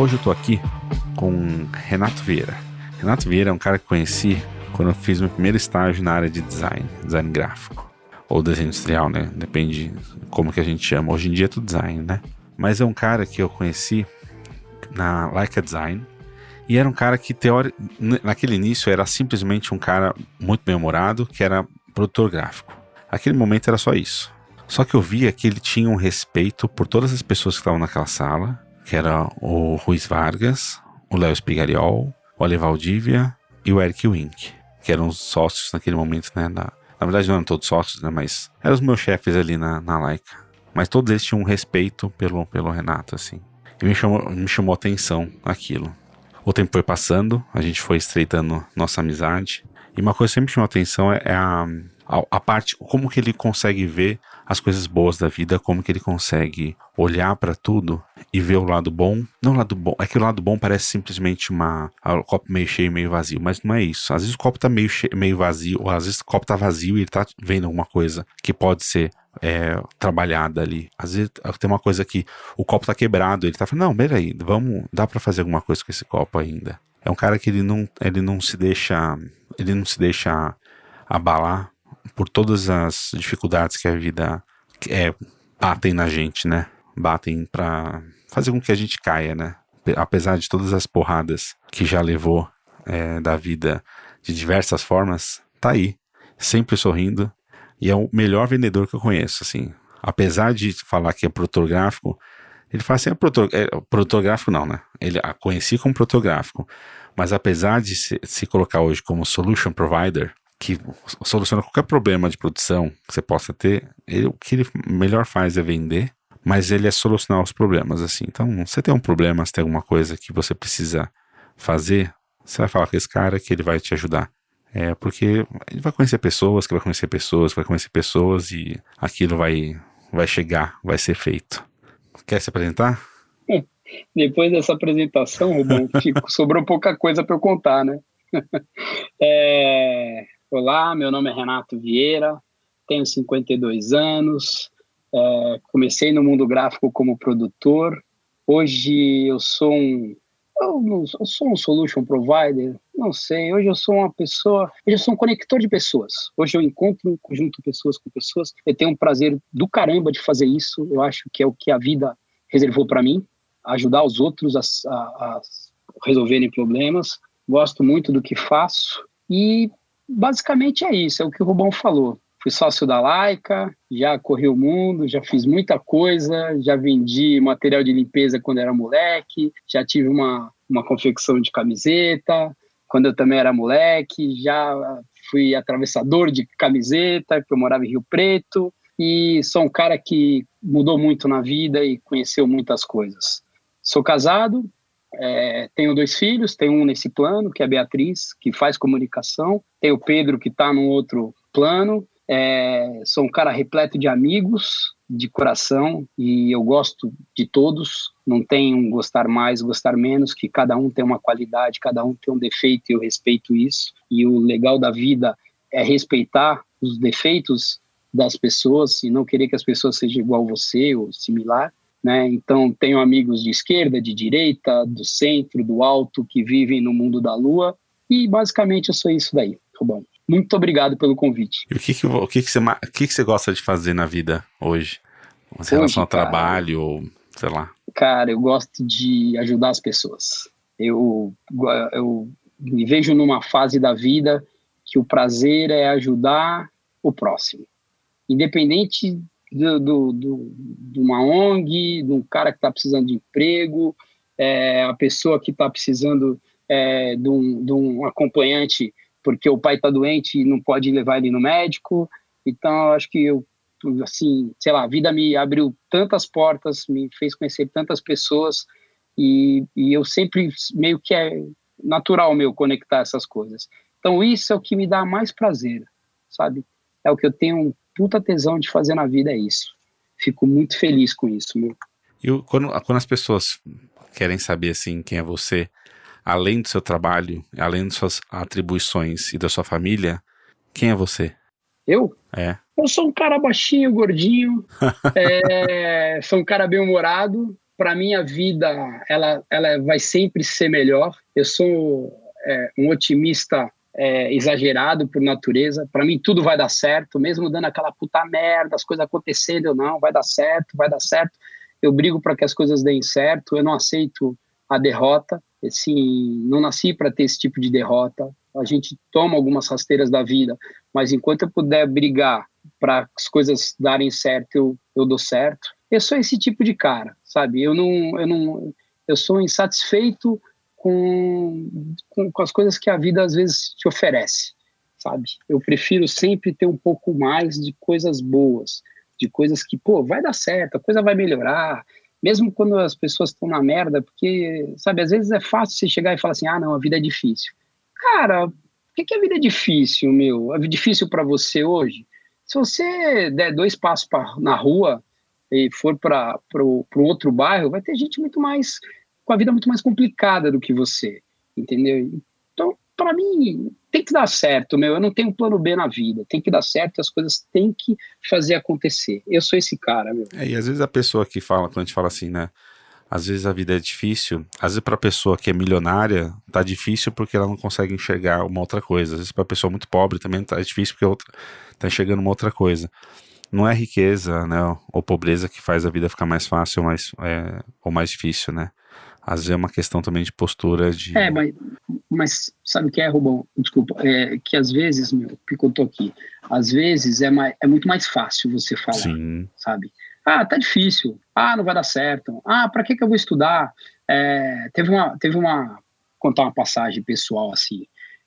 Hoje eu estou aqui com Renato Vieira. Renato Vieira é um cara que conheci quando eu fiz meu primeiro estágio na área de design, design gráfico ou desenho industrial, né? Depende como que a gente chama. Hoje em dia é tudo design, né? Mas é um cara que eu conheci na Leica Design e era um cara que, teori... naquele início, era simplesmente um cara muito bem-humorado, que era produtor gráfico. Naquele momento era só isso. Só que eu via que ele tinha um respeito por todas as pessoas que estavam naquela sala, que era o Ruiz Vargas, o Léo Spigariol, o Ale Valdívia e o Eric Wink, que eram os sócios naquele momento, né? Na, na verdade não eram todos sócios, né? Mas eram os meus chefes ali na, na Laika. Mas todos eles tinham um respeito pelo, pelo Renato, assim. E me chamou, me chamou atenção aquilo. O tempo foi passando, a gente foi estreitando nossa amizade. E uma coisa que sempre me chamou atenção é, é a, a, a, parte, como que ele consegue ver as coisas boas da vida, como que ele consegue olhar para tudo e ver o lado bom. Não o lado bom, é que o lado bom parece simplesmente uma o copo meio cheio, meio vazio, mas não é isso. Às vezes o copo tá meio, cheio, meio vazio, ou às vezes o copo tá vazio e ele tá vendo alguma coisa que pode ser é, trabalhada ali. Às vezes tem uma coisa que o copo tá quebrado, ele tá falando, não, peraí, vamos, dá para fazer alguma coisa com esse copo ainda. É um cara que ele não, ele não se deixa, ele não se deixa abalar por todas as dificuldades que a vida é, batem na gente, né? Batem para fazer com que a gente caia, né? Apesar de todas as porradas que já levou é, da vida de diversas formas, tá aí, sempre sorrindo, e é o melhor vendedor que eu conheço, assim. Apesar de falar que é produtor gráfico, ele fala assim, é produtor, é, produtor gráfico não, né? Ele a conheci como produtor gráfico, mas apesar de se, se colocar hoje como solution provider, que soluciona qualquer problema de produção que você possa ter, ele, o que ele melhor faz é vender, mas ele é solucionar os problemas, assim. Então, você tem um problema, se tem alguma coisa que você precisa fazer, você vai falar com esse cara que ele vai te ajudar. É, porque ele vai conhecer pessoas, que vai conhecer pessoas, vai conhecer pessoas e aquilo vai, vai chegar, vai ser feito. Quer se apresentar? Depois dessa apresentação, Rubão, sobrou pouca coisa para eu contar, né? é, olá, meu nome é Renato Vieira, tenho 52 anos, é, comecei no mundo gráfico como produtor. Hoje eu sou um eu, não, eu sou um solution provider, não sei. Hoje eu sou uma pessoa, hoje eu sou um conector de pessoas. Hoje eu encontro, conjunto pessoas com pessoas. Eu tenho um prazer do caramba de fazer isso. Eu acho que é o que a vida reservou para mim, ajudar os outros a, a, a resolverem problemas. Gosto muito do que faço e basicamente é isso, é o que o Rubão falou. Fui sócio da Laika, já corri o mundo, já fiz muita coisa, já vendi material de limpeza quando era moleque, já tive uma, uma confecção de camiseta, quando eu também era moleque, já fui atravessador de camiseta, porque eu morava em Rio Preto, e sou um cara que mudou muito na vida e conheceu muitas coisas. Sou casado, é, tenho dois filhos, tenho um nesse plano, que é a Beatriz, que faz comunicação, tem o Pedro, que está num outro plano, é, sou um cara repleto de amigos, de coração, e eu gosto de todos. Não tem um gostar mais, gostar menos, que cada um tem uma qualidade, cada um tem um defeito, e eu respeito isso. E o legal da vida é respeitar os defeitos das pessoas e não querer que as pessoas sejam igual a você ou similar. Né? Então, tenho amigos de esquerda, de direita, do centro, do alto, que vivem no mundo da lua, e basicamente eu sou isso daí, Rubão. Muito obrigado pelo convite. E o que, que, o que, que, você, o que, que você gosta de fazer na vida hoje? Em relação ao trabalho, ou sei lá. Cara, eu gosto de ajudar as pessoas. Eu, eu me vejo numa fase da vida que o prazer é ajudar o próximo. Independente do, do, do, de uma ONG, de um cara que está precisando de emprego, é, a pessoa que está precisando é, de, um, de um acompanhante porque o pai está doente e não pode levar ele no médico. Então, acho que eu, assim, sei lá, a vida me abriu tantas portas, me fez conhecer tantas pessoas e, e eu sempre meio que é natural meu conectar essas coisas. Então, isso é o que me dá mais prazer, sabe? É o que eu tenho puta tesão de fazer na vida, é isso. Fico muito feliz com isso, meu. E quando, quando as pessoas querem saber, assim, quem é você, além do seu trabalho, além das suas atribuições e da sua família, quem é você? Eu? É. Eu sou um cara baixinho, gordinho, é, sou um cara bem-humorado. Para mim, a vida ela, ela vai sempre ser melhor. Eu sou é, um otimista é, exagerado por natureza. Para mim, tudo vai dar certo, mesmo dando aquela puta merda, as coisas acontecendo ou não, vai dar certo, vai dar certo. Eu brigo para que as coisas deem certo. Eu não aceito a derrota. Assim, não nasci para ter esse tipo de derrota. A gente toma algumas rasteiras da vida, mas enquanto eu puder brigar para as coisas darem certo, eu, eu dou certo. Eu sou esse tipo de cara, sabe? Eu não, eu não, eu sou insatisfeito com, com, com as coisas que a vida às vezes te oferece, sabe? Eu prefiro sempre ter um pouco mais de coisas boas, de coisas que, pô, vai dar certo, a coisa vai melhorar, mesmo quando as pessoas estão na merda, porque, sabe, às vezes é fácil você chegar e falar assim, ah, não, a vida é difícil. Cara, por que, que a vida é difícil, meu? É difícil para você hoje? Se você der dois passos pra, na rua e for para um outro bairro, vai ter gente muito mais, com a vida muito mais complicada do que você, entendeu? Então, para mim, tem que dar certo, meu. Eu não tenho plano B na vida. Tem que dar certo, as coisas têm que fazer acontecer. Eu sou esse cara, meu. É, e às vezes a pessoa que fala, quando a gente fala assim, né? Às vezes a vida é difícil. Às vezes para a pessoa que é milionária, tá difícil porque ela não consegue enxergar uma outra coisa. Às vezes para a pessoa muito pobre também tá difícil porque outra, tá enxergando uma outra coisa. Não é riqueza, né, ou pobreza que faz a vida ficar mais fácil mais, é, ou mais difícil, né? Às vezes é uma questão também de postura de. É, mas, mas sabe o que é, Rubão? Desculpa, é que às vezes, meu, picotou aqui, às vezes é, mais, é muito mais fácil você falar, Sim. sabe? Ah, tá difícil. Ah, não vai dar certo. Ah, para que que eu vou estudar? É, teve uma, teve uma, contar uma passagem pessoal assim.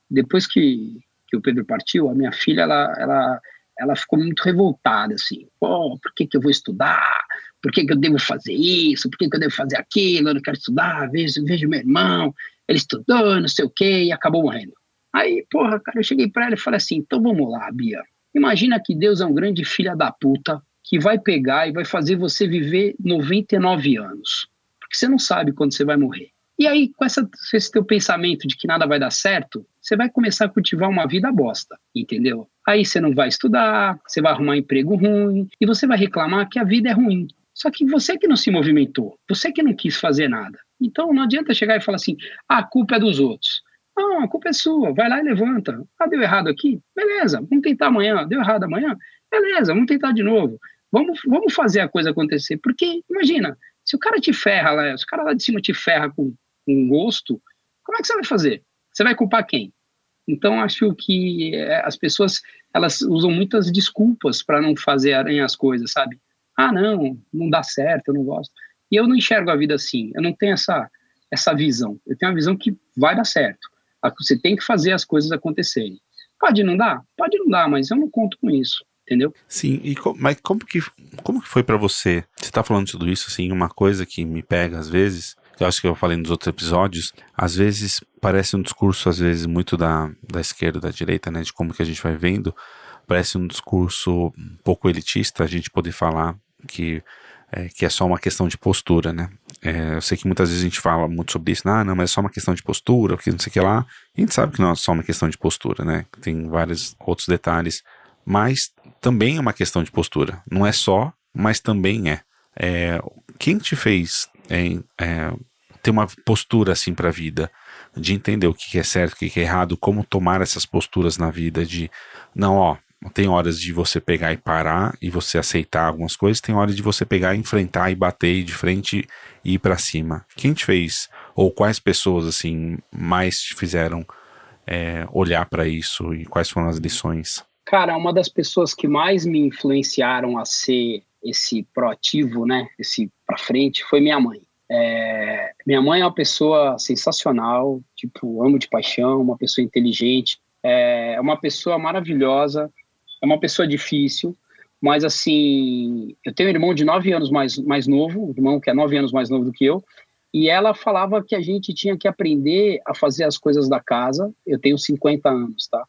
Depois que, que o Pedro partiu, a minha filha, ela, ela, ela ficou muito revoltada assim. Pô, por que que eu vou estudar? Por que, que eu devo fazer isso, por que, que eu devo fazer aquilo, eu não quero estudar, vejo, vejo meu irmão, ele estudou, não sei o quê, e acabou morrendo. Aí, porra, cara, eu cheguei para ela e falei assim, então vamos lá, Bia, imagina que Deus é um grande filho da puta que vai pegar e vai fazer você viver 99 anos, porque você não sabe quando você vai morrer. E aí, com essa, esse teu pensamento de que nada vai dar certo, você vai começar a cultivar uma vida bosta, entendeu? Aí você não vai estudar, você vai arrumar emprego ruim, e você vai reclamar que a vida é ruim. Só que você que não se movimentou, você que não quis fazer nada. Então não adianta chegar e falar assim: ah, a culpa é dos outros. Não, a culpa é sua. Vai lá e levanta. Ah, deu errado aqui? Beleza, vamos tentar amanhã. Deu errado amanhã? Beleza, vamos tentar de novo. Vamos, vamos fazer a coisa acontecer. Porque, imagina, se o cara te ferra lá, se o cara lá de cima te ferra com, com gosto, como é que você vai fazer? Você vai culpar quem? Então, acho que é, as pessoas elas usam muitas desculpas para não fazerem as coisas, sabe? Ah, não, não dá certo, eu não gosto. E eu não enxergo a vida assim, eu não tenho essa, essa visão. Eu tenho a visão que vai dar certo. Você tem que fazer as coisas acontecerem. Pode não dar? Pode não dar, mas eu não conto com isso, entendeu? Sim, e mas como que, como que foi para você? Você tá falando tudo isso, assim, uma coisa que me pega às vezes, eu acho que eu falei nos outros episódios, às vezes parece um discurso, às vezes, muito da, da esquerda, da direita, né, de como que a gente vai vendo, parece um discurso um pouco elitista a gente poder falar que é, que é só uma questão de postura, né? É, eu sei que muitas vezes a gente fala muito sobre isso, ah, não, mas é só uma questão de postura, que não sei o que lá. A gente sabe que não é só uma questão de postura, né? Tem vários outros detalhes, mas também é uma questão de postura. Não é só, mas também é. é quem te fez é, é ter uma postura assim para a vida? De entender o que é certo, o que é errado, como tomar essas posturas na vida, de não, ó, tem horas de você pegar e parar e você aceitar algumas coisas, tem horas de você pegar enfrentar e bater de frente e ir para cima. Quem te fez, ou quais pessoas assim mais te fizeram é, olhar para isso e quais foram as lições? Cara, uma das pessoas que mais me influenciaram a ser esse proativo, né, esse para frente, foi minha mãe. É, minha mãe é uma pessoa sensacional, tipo, amo de paixão, uma pessoa inteligente, é uma pessoa maravilhosa, é uma pessoa difícil, mas assim, eu tenho um irmão de nove anos mais, mais novo, um irmão que é nove anos mais novo do que eu, e ela falava que a gente tinha que aprender a fazer as coisas da casa. Eu tenho 50 anos, tá?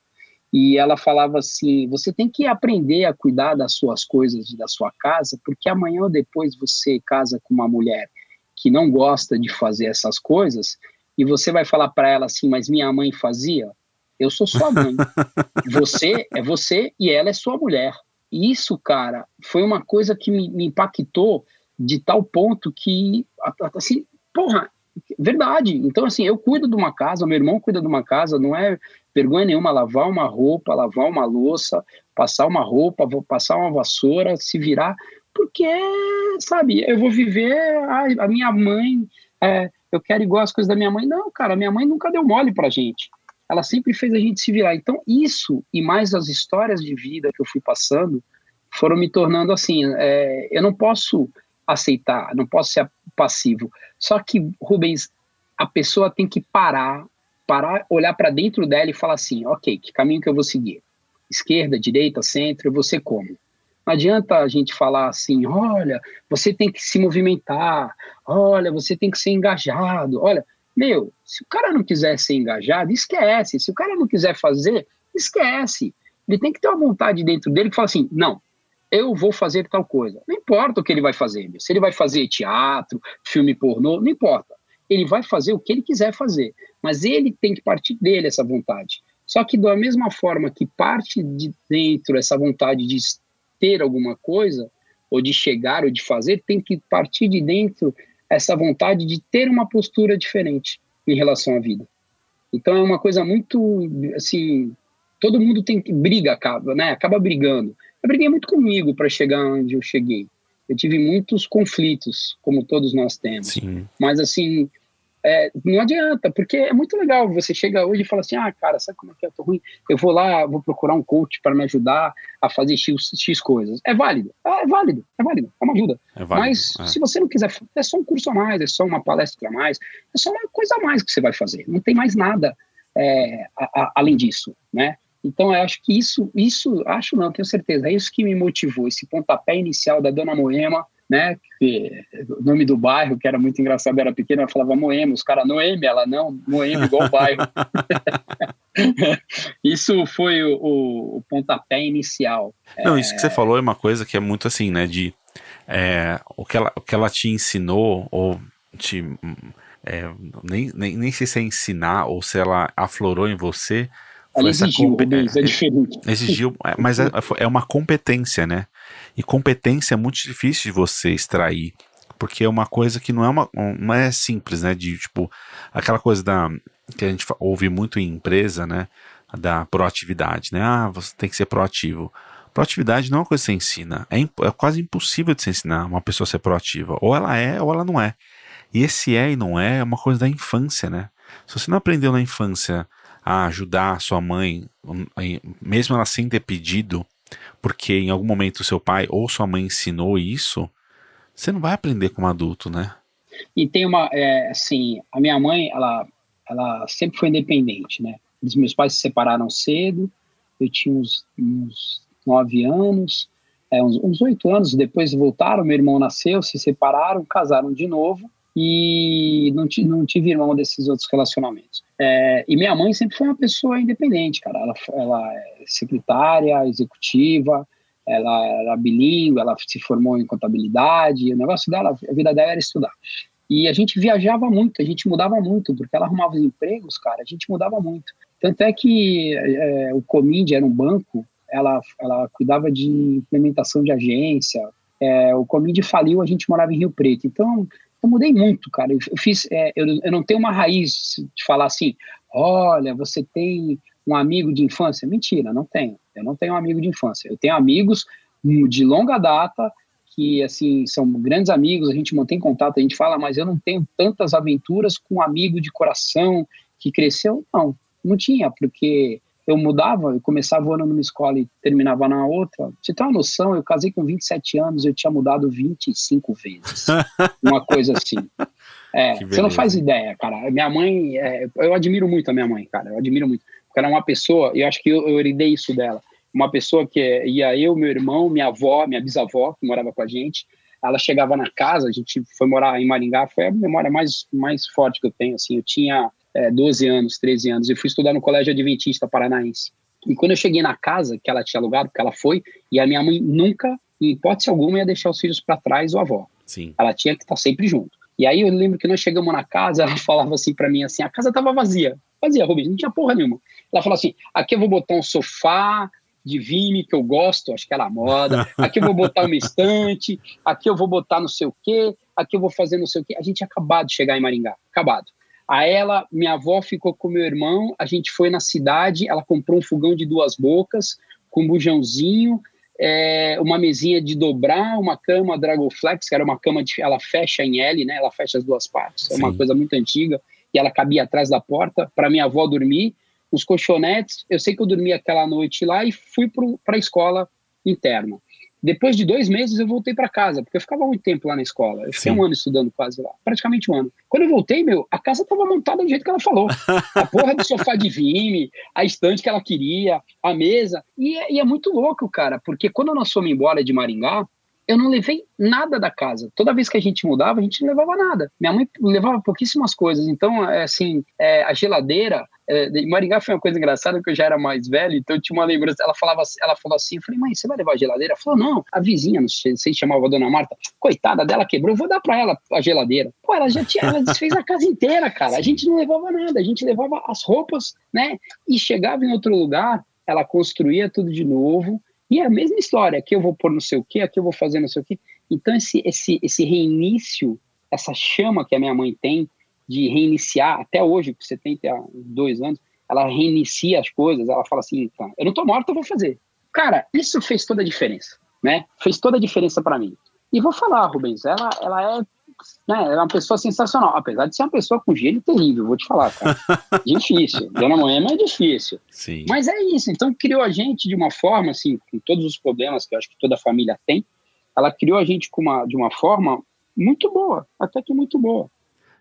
E ela falava assim: você tem que aprender a cuidar das suas coisas da sua casa, porque amanhã ou depois você casa com uma mulher que não gosta de fazer essas coisas, e você vai falar para ela assim: mas minha mãe fazia. Eu sou sua mãe. Você é você e ela é sua mulher. E isso, cara, foi uma coisa que me, me impactou de tal ponto que, assim, porra, verdade. Então, assim, eu cuido de uma casa, meu irmão cuida de uma casa, não é vergonha nenhuma lavar uma roupa, lavar uma louça, passar uma roupa, vou passar uma vassoura, se virar, porque, sabe, eu vou viver, a, a minha mãe, é, eu quero igual as coisas da minha mãe. Não, cara, minha mãe nunca deu mole pra gente. Ela sempre fez a gente se virar. Então, isso e mais as histórias de vida que eu fui passando foram me tornando assim. É, eu não posso aceitar, não posso ser passivo. Só que, Rubens, a pessoa tem que parar, parar, olhar para dentro dela e falar assim: ok, que caminho que eu vou seguir? Esquerda, direita, centro, ser como? Não adianta a gente falar assim: olha, você tem que se movimentar, olha, você tem que ser engajado. Olha, meu, se o cara não quiser ser engajado, esquece. Se o cara não quiser fazer, esquece. Ele tem que ter uma vontade dentro dele que fala assim: não, eu vou fazer tal coisa. Não importa o que ele vai fazer, se ele vai fazer teatro, filme pornô, não importa. Ele vai fazer o que ele quiser fazer, mas ele tem que partir dele essa vontade. Só que da mesma forma que parte de dentro essa vontade de ter alguma coisa, ou de chegar, ou de fazer, tem que partir de dentro essa vontade de ter uma postura diferente em relação à vida. Então é uma coisa muito assim, todo mundo tem que briga acaba, né? Acaba brigando. Eu briguei muito comigo para chegar onde eu cheguei. Eu tive muitos conflitos, como todos nós temos. Sim. Mas, assim, é, não adianta, porque é muito legal. Você chega hoje e fala assim: ah, cara, sabe como é que eu tô ruim? Eu vou lá, vou procurar um coach para me ajudar a fazer X, X coisas. É válido, é, é válido, é válido, é uma ajuda. É válido, Mas é. se você não quiser, é só um curso a mais, é só uma palestra a mais, é só uma coisa a mais que você vai fazer. Não tem mais nada é, a, a, além disso, né? Então, eu acho que isso, isso, acho não, tenho certeza, é isso que me motivou, esse pontapé inicial da Dona Moema, né, que, o nome do bairro, que era muito engraçado, era pequeno, ela falava Moema, os caras Noemi, ela não, Moema igual o bairro. isso foi o, o, o, pontapé inicial. Não, isso que você falou é uma coisa que é muito assim, né, de é, o, que ela, o que ela te ensinou, ou te... É, nem, nem, nem sei se é ensinar ou se ela aflorou em você, ela exigiu, é, é diferente. Exigiu, é, mas é, é uma competência, né? E competência é muito difícil de você extrair, porque é uma coisa que não é uma não é simples, né? De tipo aquela coisa da que a gente ouve muito em empresa, né? Da proatividade, né? Ah, você tem que ser proativo. Proatividade não é uma coisa que você ensina. É, é quase impossível de se ensinar uma pessoa a ser proativa. Ou ela é, ou ela não é. E esse é e não é é uma coisa da infância, né? Se você não aprendeu na infância a ajudar sua mãe, mesmo ela sem ter pedido, porque em algum momento seu pai ou sua mãe ensinou isso, você não vai aprender como adulto, né? E tem uma, é, assim, a minha mãe, ela, ela sempre foi independente, né? Os meus pais se separaram cedo, eu tinha uns, uns nove anos, é, uns oito anos, depois voltaram, meu irmão nasceu, se separaram, casaram de novo, e não, não tive irmão desses outros relacionamentos. É, e minha mãe sempre foi uma pessoa independente, cara. Ela, ela é secretária, executiva, ela era bilíngue, ela se formou em contabilidade. O negócio dela, a vida dela era estudar. E a gente viajava muito, a gente mudava muito, porque ela arrumava os empregos, cara, a gente mudava muito. Tanto é que é, o Comind era um banco, ela, ela cuidava de implementação de agência. É, o Comind faliu, a gente morava em Rio Preto. Então, eu mudei muito, cara. Eu, eu fiz, é, eu, eu não tenho uma raiz de falar assim, olha, você tem um amigo de infância. Mentira, não tenho. Eu não tenho um amigo de infância. Eu tenho amigos de longa data que, assim, são grandes amigos, a gente mantém contato, a gente fala, mas eu não tenho tantas aventuras com um amigo de coração que cresceu. Não, não tinha, porque eu mudava, eu começava o ano numa escola e terminava na outra. Você tem uma noção, eu casei com 27 anos, eu tinha mudado 25 vezes. uma coisa assim. É, você não faz ideia, cara. Minha mãe, é, eu admiro muito a minha mãe, cara. Eu admiro muito. era uma pessoa, eu acho que eu, eu isso dela, uma pessoa que ia eu, meu irmão, minha avó, minha bisavó, que morava com a gente, ela chegava na casa, a gente foi morar em Maringá, foi a memória mais, mais forte que eu tenho, assim, eu tinha é, 12 anos, 13 anos, e fui estudar no Colégio Adventista Paranaense. E quando eu cheguei na casa que ela tinha alugado, que ela foi, e a minha mãe nunca, em hipótese alguma, ia deixar os filhos para trás ou a avó. Sim. Ela tinha que estar sempre junto. E aí eu lembro que nós chegamos na casa, ela falava assim para mim assim, a casa tava vazia. Vazia, Rubens, não tinha porra nenhuma. Ela falou assim, aqui eu vou botar um sofá, de Vime que eu gosto, acho que era moda. Aqui eu vou botar uma estante, aqui eu vou botar não sei o quê, aqui eu vou fazer não sei o quê. A gente tinha acabado de chegar em Maringá, acabado. A ela, minha avó ficou com meu irmão, a gente foi na cidade, ela comprou um fogão de duas bocas, com um bujãozinho, é, uma mesinha de dobrar, uma cama Dragoflex, que era uma cama de. Ela fecha em L, né? Ela fecha as duas partes. É uma Sim. coisa muito antiga. E ela cabia atrás da porta para minha avó dormir os colchonetes. Eu sei que eu dormi aquela noite lá e fui para a escola interna. Depois de dois meses eu voltei para casa, porque eu ficava muito tempo lá na escola. Eu fiquei Sim. um ano estudando quase lá, praticamente um ano. Quando eu voltei, meu, a casa estava montada do jeito que ela falou. A porra do sofá de vime, a estante que ela queria, a mesa. E é, e é muito louco, cara, porque quando nós fomos embora de Maringá, eu não levei nada da casa. Toda vez que a gente mudava, a gente não levava nada. Minha mãe levava pouquíssimas coisas. Então, é, assim, é, a geladeira. É, Maringá foi uma coisa engraçada, porque eu já era mais velho, então eu tinha uma lembrança. Ela, falava, ela falou assim: eu falei, mãe, você vai levar a geladeira? Ela falou, não, a vizinha, não sei se chamava a dona Marta, coitada dela quebrou, vou dar para ela a geladeira. Pô, ela já tinha, ela desfez a casa inteira, cara. A gente não levava nada, a gente levava as roupas, né? E chegava em outro lugar, ela construía tudo de novo e é a mesma história, aqui eu vou pôr não sei o quê, aqui eu vou fazer não sei o quê. Então, esse, esse, esse reinício, essa chama que a minha mãe tem de reiniciar, até hoje, com 72 anos, ela reinicia as coisas, ela fala assim, tá, eu não tô morta, eu vou fazer. Cara, isso fez toda a diferença, né? Fez toda a diferença para mim. E vou falar, Rubens, ela, ela é né, é uma pessoa sensacional, apesar de ser uma pessoa com gênio terrível, vou te falar, cara. difícil. Dona Moema é difícil. Sim. Mas é isso. Então criou a gente de uma forma, assim, com todos os problemas que eu acho que toda família tem, ela criou a gente com uma, de uma forma muito boa, até que muito boa.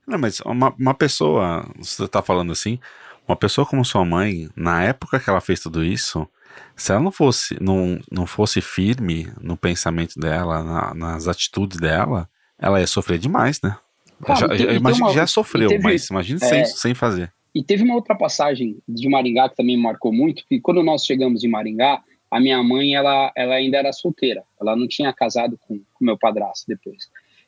Não, mas uma, uma pessoa, você está falando assim, uma pessoa como sua mãe, na época que ela fez tudo isso, se ela não fosse, não, não fosse firme no pensamento dela, na, nas atitudes dela, ela ia sofrer demais, né? Já, já, imagino que já sofreu, teve, mas imagina é, sem, sem fazer. E teve uma outra passagem de Maringá que também me marcou muito, que quando nós chegamos em Maringá, a minha mãe, ela, ela ainda era solteira. Ela não tinha casado com, com meu padrasto depois.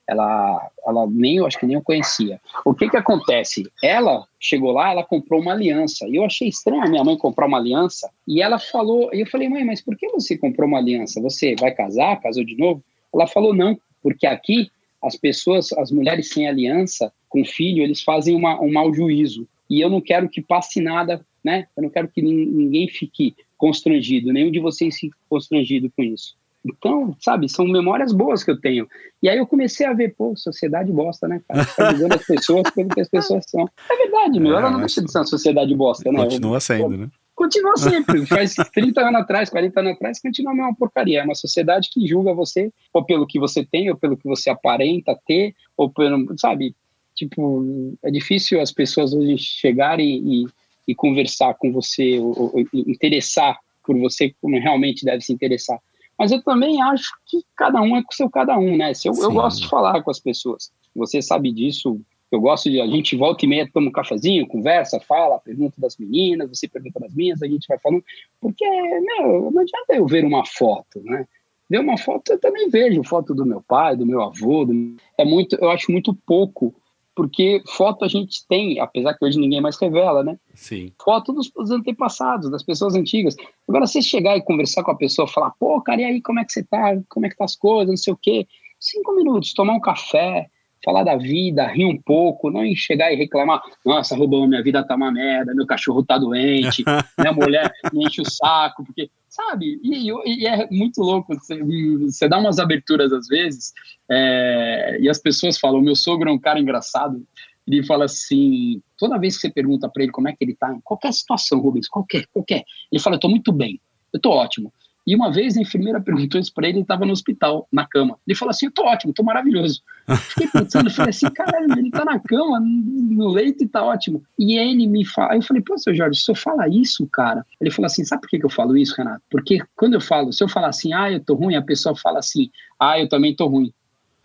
Ela, ela nem, eu acho que nem eu conhecia. O que que acontece? Ela chegou lá, ela comprou uma aliança. E eu achei estranho a minha mãe comprar uma aliança. E ela falou, e eu falei, mãe, mas por que você comprou uma aliança? Você vai casar? Casou de novo? Ela falou, não, porque aqui as pessoas, as mulheres sem aliança com filho, eles fazem uma, um mau juízo. E eu não quero que passe nada, né? Eu não quero que ninguém fique constrangido, nenhum de vocês fique constrangido com isso. Então, sabe, são memórias boas que eu tenho. E aí eu comecei a ver, pô, sociedade bosta, né, cara? Tá julgando as pessoas pelo que as pessoas são. É verdade, meu, é, ela não deixa de ser uma sociedade bosta, né? Continua sendo, pô, né? Continua sempre. Faz 30 anos atrás, 40 anos atrás, continua a mesma porcaria. É uma sociedade que julga você ou pelo que você tem, ou pelo que você aparenta ter, ou pelo. Sabe? Tipo, é difícil as pessoas hoje chegarem e, e conversar com você, ou, ou, interessar por você como realmente deve se interessar. Mas eu também acho que cada um é com o seu cada um, né? Eu, eu gosto de falar com as pessoas. Você sabe disso eu gosto de. A gente volta e meia, toma um cafezinho, conversa, fala, pergunta das meninas, você pergunta das minhas, a gente vai falando. Porque, meu, não adianta eu ver uma foto, né? Ver uma foto, eu também vejo foto do meu pai, do meu avô. Do... É muito, eu acho muito pouco, porque foto a gente tem, apesar que hoje ninguém mais revela, né? Sim. Foto dos, dos antepassados, das pessoas antigas. Agora, você chegar e conversar com a pessoa, falar, pô, cara, e aí, como é que você tá? Como é que tá as coisas? Não sei o quê. Cinco minutos, tomar um café, falar da vida, rir um pouco, não chegar e reclamar, nossa, roubou minha vida tá uma merda, meu cachorro tá doente, minha mulher me enche o saco, porque, sabe, e, e é muito louco, você, você, dá umas aberturas às vezes, é, e as pessoas falam, meu sogro é um cara engraçado, ele fala assim, toda vez que você pergunta para ele como é que ele tá, em qualquer situação, Rubens, qualquer, qualquer, ele fala, eu tô muito bem, eu tô ótimo, E uma vez a enfermeira perguntou isso para ele, ele estava no hospital, na cama. Ele falou assim: eu tô ótimo, tô maravilhoso. Fiquei pensando, falei assim: caralho, ele tá na cama, no leito e tá ótimo. E ele me fala, aí eu falei: pô, seu Jorge, se eu falar isso, cara. Ele falou assim: sabe por que, que eu falo isso, Renato? Porque quando eu falo, se eu falar assim, ah, eu tô ruim, a pessoa fala assim, ah, eu também tô ruim.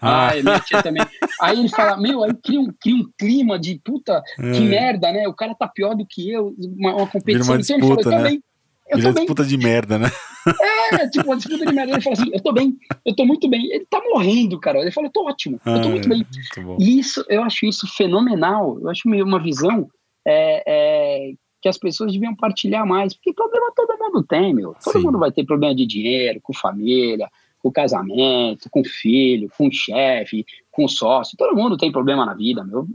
Ah, minha tia também. Aí ele fala, meu, aí cria um, cria um clima de puta, é. que merda, né? O cara tá pior do que eu, uma, uma competição. Uma disputa, então ele falou, eu né? também. Eu Vira tô disputa bem. de merda, né? É, tipo, uma disputa de merda. Ele fala assim, eu tô bem, eu tô muito bem. Ele tá morrendo, cara. Ele falou, eu tô ótimo, eu tô ah, muito bem. Muito e isso, eu acho isso fenomenal. Eu acho uma visão é, é, que as pessoas deviam partilhar mais. Porque problema todo mundo tem, meu. Todo Sim. mundo vai ter problema de dinheiro, com família, com casamento, com filho, com chefe, com sócio. Todo mundo tem problema na vida, meu.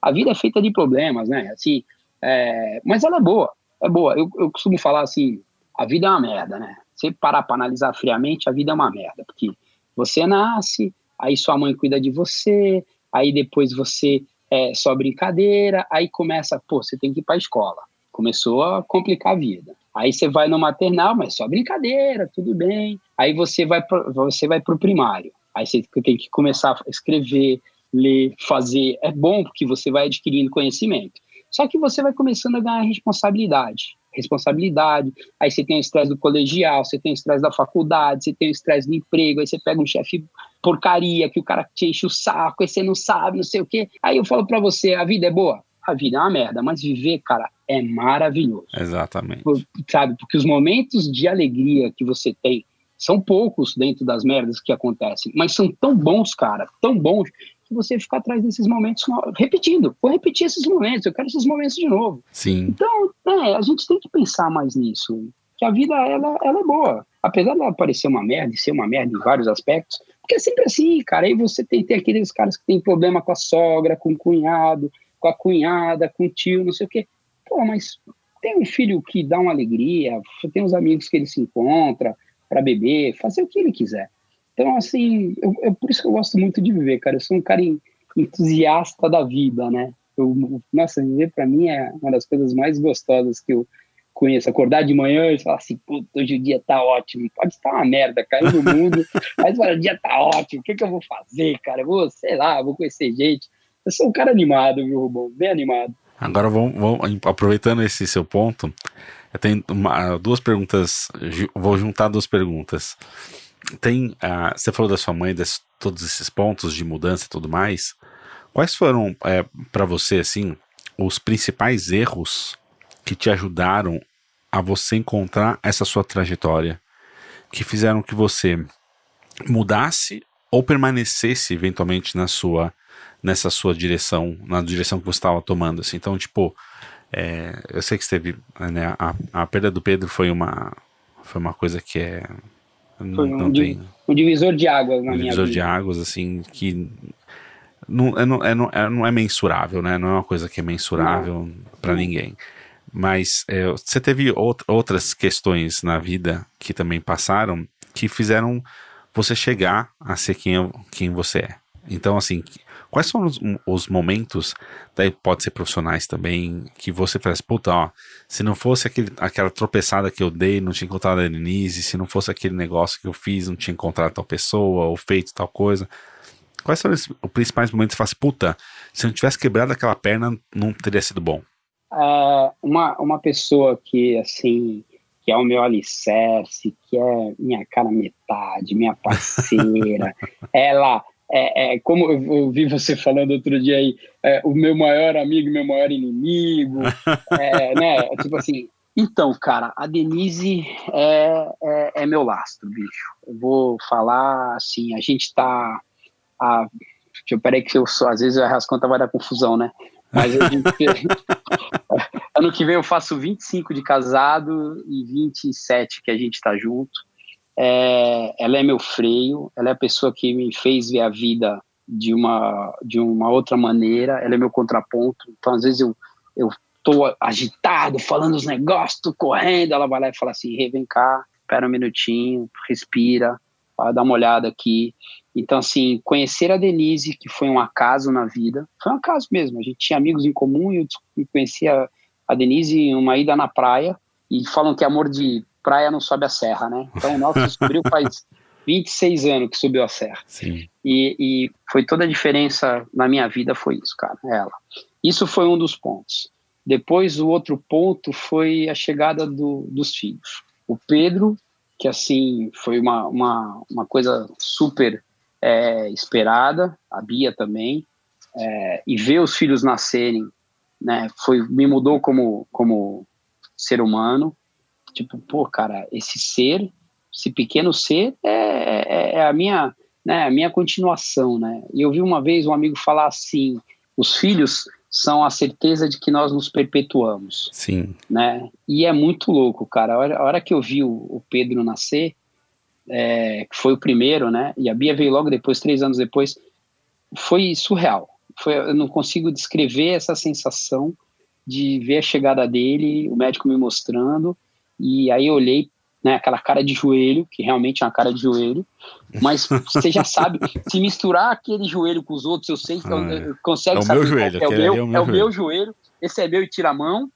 A vida é feita de problemas, né? Assim, é, mas ela é boa, é boa. Eu, eu costumo falar assim, a vida é uma merda, né? Se parar para analisar friamente, a vida é uma merda, porque você nasce, aí sua mãe cuida de você, aí depois você é só brincadeira, aí começa, pô, você tem que ir para a escola. Começou a complicar a vida. Aí você vai no maternal, mas só brincadeira, tudo bem. Aí você vai pro, você vai pro primário. Aí você tem que começar a escrever, ler, fazer. É bom porque você vai adquirindo conhecimento. Só que você vai começando a ganhar responsabilidade. Responsabilidade. Aí você tem o estresse do colegial, você tem o estresse da faculdade, você tem o estresse do emprego, aí você pega um chefe porcaria, que o cara te enche o saco, aí você não sabe, não sei o quê. Aí eu falo para você, a vida é boa? A vida é uma merda, mas viver, cara, é maravilhoso. Exatamente. Sabe? Porque os momentos de alegria que você tem são poucos dentro das merdas que acontecem, mas são tão bons, cara, tão bons, que você fica atrás desses momentos repetindo. Vou repetir esses momentos, eu quero esses momentos de novo. Sim. Então, é, a gente tem que pensar mais nisso. Que a vida, ela, ela é boa. Apesar dela parecer uma merda e ser uma merda em vários aspectos, porque é sempre assim, cara. Aí você tem, tem aqueles caras que tem problema com a sogra, com o cunhado, com a cunhada, com o tio, não sei o quê. Pô, mas tem um filho que dá uma alegria, tem uns amigos que ele se encontra para beber, fazer o que ele quiser. Então, assim, eu, eu, por isso que eu gosto muito de viver, cara. Eu sou um cara entusiasta da vida, né? Eu, nossa, viver para mim é uma das coisas mais gostosas que eu conheço. Acordar de manhã e falar assim, puta, hoje o dia tá ótimo. Pode estar uma merda, caindo no mundo, mas o dia tá ótimo. O que, que eu vou fazer, cara? Eu vou, sei lá, vou conhecer gente. Eu sou um cara animado, viu, Rubão? Bem animado. Agora, vamos, vamos, aproveitando esse seu ponto, eu tenho uma, duas perguntas, vou juntar duas perguntas. Tem, uh, você falou da sua mãe, de todos esses pontos de mudança e tudo mais. Quais foram, é, para você, assim, os principais erros que te ajudaram a você encontrar essa sua trajetória, que fizeram que você mudasse ou permanecesse eventualmente na sua nessa sua direção, na direção que você estava tomando, assim. Então, tipo, é, eu sei que esteve, né, a, a perda do Pedro foi uma foi uma coisa que é não, foi um, não tem, um divisor de águas na um minha divisor vida. de águas, assim, que não é, não, é, não, é, não é mensurável, né? Não é uma coisa que é mensurável para ninguém. Mas é, você teve out, outras questões na vida que também passaram que fizeram você chegar a ser quem, quem você é. Então, assim, Quais são os, os, momentos, daí pode ser profissionais também, que você faz, puta, ó, se não fosse aquele, aquela tropeçada que eu dei, não tinha encontrado a Denise, se não fosse aquele negócio que eu fiz, não tinha encontrado tal pessoa, ou feito tal coisa. Quais são os, os principais momentos que você faz, puta, se eu não tivesse quebrado aquela perna, não teria sido bom? Uh, uma, uma pessoa que, assim, que é o meu alicerce, que é minha cara metade, minha parceira, ela é, é, como eu ouvi você falando outro dia aí, é, o meu maior amigo, meu maior inimigo, é, né? Tipo assim, então, cara, a Denise é, é, é, meu lastro, bicho. Eu vou falar assim, a gente tá. A, deixa eu, peraí que eu sou, às vezes as contas vai dar confusão, né? Mas gente, ano que vem eu faço 25 de casado e 27 que a gente tá junto. É, ela é meu freio, ela é a pessoa que me fez ver a vida de uma, de uma outra maneira, ela é meu contraponto. Então, às vezes, eu, eu tô agitado, falando os negócios, tô correndo, ela vai lá e fala assim, hey, vem cá, espera um minutinho, respira, dá uma olhada aqui. Então, assim, conhecer a Denise, que foi um acaso na vida, foi um acaso mesmo, a gente tinha amigos em comum e eu conheci a, Denise em uma ida na praia, e falam que amor de praia não sobe a serra, né? Então o nosso descobriu faz 26 anos que subiu a serra. Sim. E, e foi toda a diferença na minha vida foi isso, cara, ela. Isso foi um dos pontos. Depois o outro ponto foi a chegada do, dos filhos. O Pedro, que assim foi uma, uma, uma coisa super é, esperada, a Bia também, é, e ver os filhos nascerem, né, foi, me mudou como, como ser humano. Tipo, pô, cara, esse ser, esse pequeno ser é, é, é a minha, né, a minha continuação, né? E eu vi uma vez um amigo falar assim, os filhos são a certeza de que nós nos perpetuamos. Sim. Né? E é muito louco, cara. A hora, a hora que eu vi o, o Pedro nascer, é, que foi o primeiro, né? E a Bia veio logo depois, três anos depois, foi surreal. Foi, eu não consigo descrever essa sensação de ver a chegada dele, o médico me mostrando, e aí eu olhei, né, aquela cara de joelho, que realmente é uma cara de joelho, mas você já sabe, se misturar aquele joelho com os outros, eu sei que ah, é. consegue é saber. Meu joelho, é, o meu, é o meu, é o meu joelho, esse é meu e tira a mão,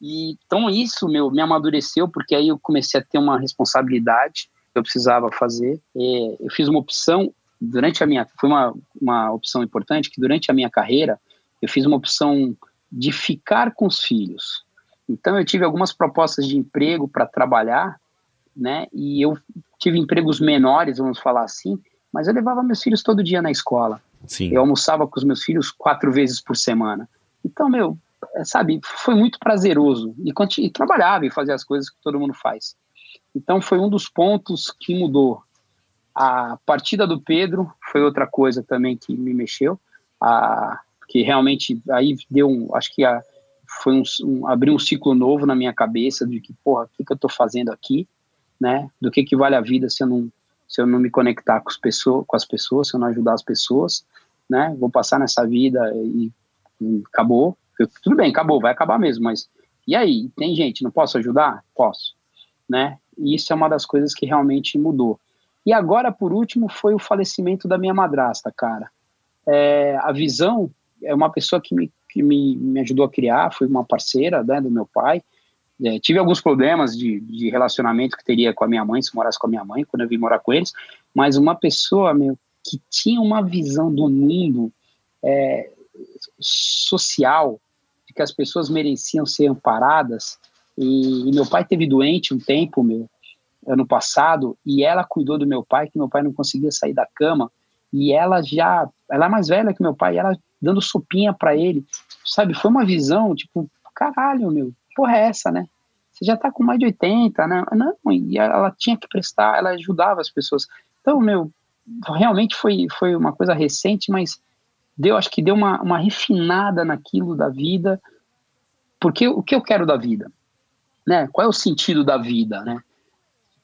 e então isso meu me amadureceu, porque aí eu comecei a ter uma responsabilidade que eu precisava fazer. E eu fiz uma opção durante a minha, foi uma, uma opção importante, que durante a minha carreira, eu fiz uma opção de ficar com os filhos. Então eu tive algumas propostas de emprego para trabalhar, né? E eu tive empregos menores, vamos falar assim, mas eu levava meus filhos todo dia na escola. Sim. Eu almoçava com os meus filhos quatro vezes por semana. Então, meu, é, sabe, foi muito prazeroso. E, e trabalhava e fazia as coisas que todo mundo faz. Então, foi um dos pontos que mudou. A partida do Pedro foi outra coisa também que me mexeu. A, que realmente aí deu um, acho que a, foi um, um, abriu um ciclo novo na minha cabeça de que, porra, o que, que eu tô fazendo aqui, né? Do que que vale a vida se eu não, se eu não me conectar com as pessoas, com as pessoas, se eu não ajudar as pessoas, né? Vou passar nessa vida e, e acabou. Eu, tudo bem, acabou, vai acabar mesmo, mas e aí? Tem gente, não posso ajudar? Posso, né? E isso é uma das coisas que realmente mudou. E agora, por último, foi o falecimento da minha madrasta, cara. É, a visão é uma pessoa que me, que me, me ajudou a criar, foi uma parceira né, do meu pai. É, tive alguns problemas de, de relacionamento que teria com a minha mãe, se morasse com a minha mãe, quando eu vim morar com eles, mas uma pessoa meu, que tinha uma visão do mundo é, social, de que as pessoas mereciam ser amparadas. E, e, meu pai teve doente um tempo, meu, ano passado, e ela cuidou do meu pai, que meu pai não conseguia sair da cama, e ela já, ela é mais velha que meu pai, ela dando sopinha para ele, sabe? Foi uma visão, tipo, caralho, meu, porra é essa, né? Você já tá com mais de 80, né? Não, e ela tinha que prestar, ela ajudava as pessoas. Então, meu, realmente foi, foi uma coisa recente, mas deu, acho que deu uma, uma refinada naquilo da vida, porque o que eu quero da vida, né? Qual é o sentido da vida, né?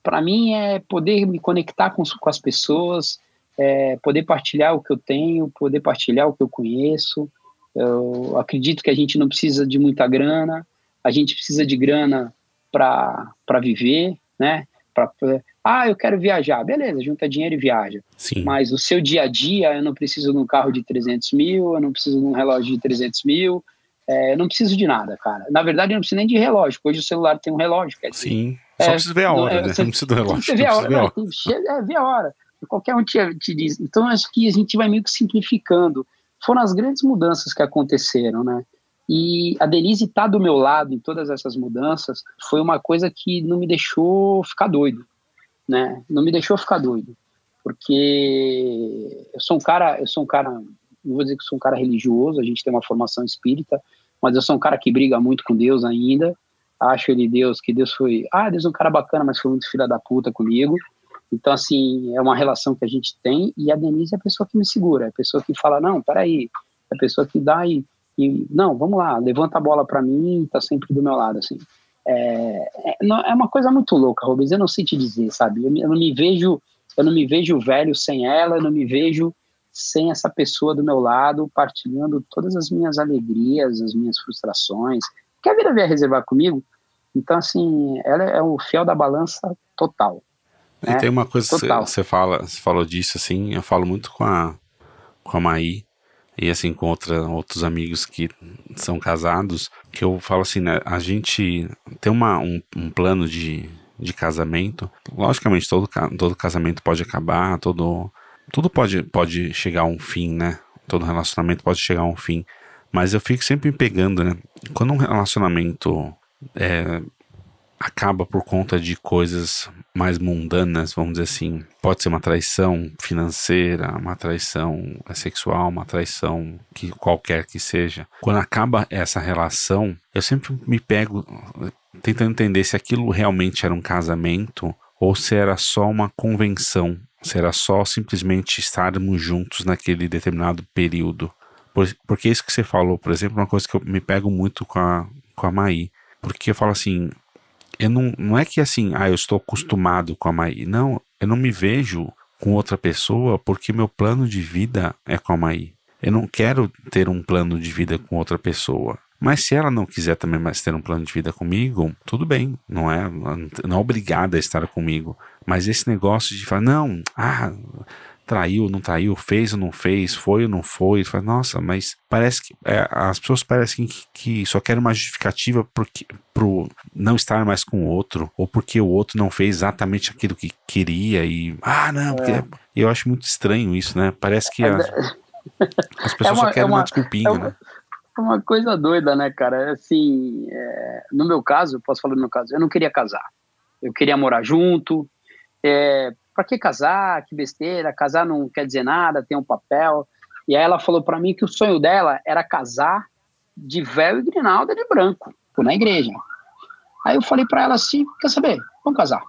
Para mim é poder me conectar com, com as pessoas, é, poder partilhar o que eu tenho, poder partilhar o que eu conheço. Eu acredito que a gente não precisa de muita grana, a gente precisa de grana para viver, né? Pra, ah, eu quero viajar, beleza, junta dinheiro e viaja. Sim. Mas o seu dia a dia, eu não preciso de um carro de 300 mil, eu não preciso de um relógio de 300 mil, é, eu não preciso de nada, cara. Na verdade, eu não preciso nem de relógio, hoje o celular tem um relógio. Quer dizer, Sim, só é, precisa ver a hora, não, é, né? Você, não precisa do relógio. Você vê a hora. Não, é, ver a hora qualquer um te, te diz. Então, acho que a gente vai meio que simplificando. Foram as grandes mudanças que aconteceram, né? E a Denise tá do meu lado em todas essas mudanças foi uma coisa que não me deixou ficar doido, né? Não me deixou ficar doido, porque eu sou um cara, eu sou um cara, não vou dizer que sou um cara religioso, a gente tem uma formação espírita, mas eu sou um cara que briga muito com Deus ainda. Acho ele Deus, que Deus foi, ah, Deus é um cara bacana, mas foi muito filha da puta comigo. Então, assim, é uma relação que a gente tem e a Denise é a pessoa que me segura, é a pessoa que fala, não, peraí, é a pessoa que dá e, e não, vamos lá, levanta a bola para mim, tá sempre do meu lado, assim. É, é, é, uma coisa muito louca, Rubens, eu não sei te dizer, sabe? Eu, eu, não me vejo, eu não me vejo velho sem ela, eu não me vejo sem essa pessoa do meu lado, partilhando todas as minhas alegrias, as minhas frustrações, que a vida veio reservar comigo. Então, assim, ela é o fiel da balança total. E tem uma coisa que você fala, você falou disso, assim, eu falo muito com a, com a Maí, e assim, com outra, outros amigos que são casados, que eu falo assim, né, a gente tem uma, um, um plano de, de casamento. Logicamente, todo, todo casamento pode acabar, todo, tudo pode, pode chegar a um fim, né? Todo relacionamento pode chegar a um fim. Mas eu fico sempre me pegando, né? Quando um relacionamento é, acaba por conta de coisas mais mundanas, vamos dizer assim. Pode ser uma traição financeira, uma traição sexual, uma traição que qualquer que seja. Quando acaba essa relação, eu sempre me pego tentando entender se aquilo realmente era um casamento ou se era só uma convenção, se era só simplesmente estarmos juntos naquele determinado período. Porque isso que você falou, por exemplo, é uma coisa que eu me pego muito com a, com a Maí. Porque eu falo assim, eu não, não é que assim, ah, eu estou acostumado com a Maí. Não, eu não me vejo com outra pessoa porque meu plano de vida é com a Maí. Eu não quero ter um plano de vida com outra pessoa. Mas se ela não quiser também mais ter um plano de vida comigo, tudo bem, não é, não é obrigada a estar comigo. Mas esse negócio de falar, não, ah, traiu, não traiu, fez ou não fez, foi ou não foi. Fala, Nossa, mas parece que é, as pessoas parecem que, que, só querem uma justificativa porque, pro não estar mais com o outro, ou porque o outro não fez exatamente aquilo que queria e. Ah, não, porque. É. Eu acho muito estranho isso, né? Parece que as, as pessoas é uma, só querem uma, uma desculpinha, é uma, né? É uma coisa doida, né, cara? Assim, é, no meu caso, posso falar no meu caso, eu não queria casar. Eu queria morar junto. É, para que casar? Que besteira, casar não quer dizer nada, tem um papel. E aí ela falou para mim que o sonho dela era casar de véu e grinalda de branco, na igreja. Aí eu falei para ela assim, quer saber? Vamos casar.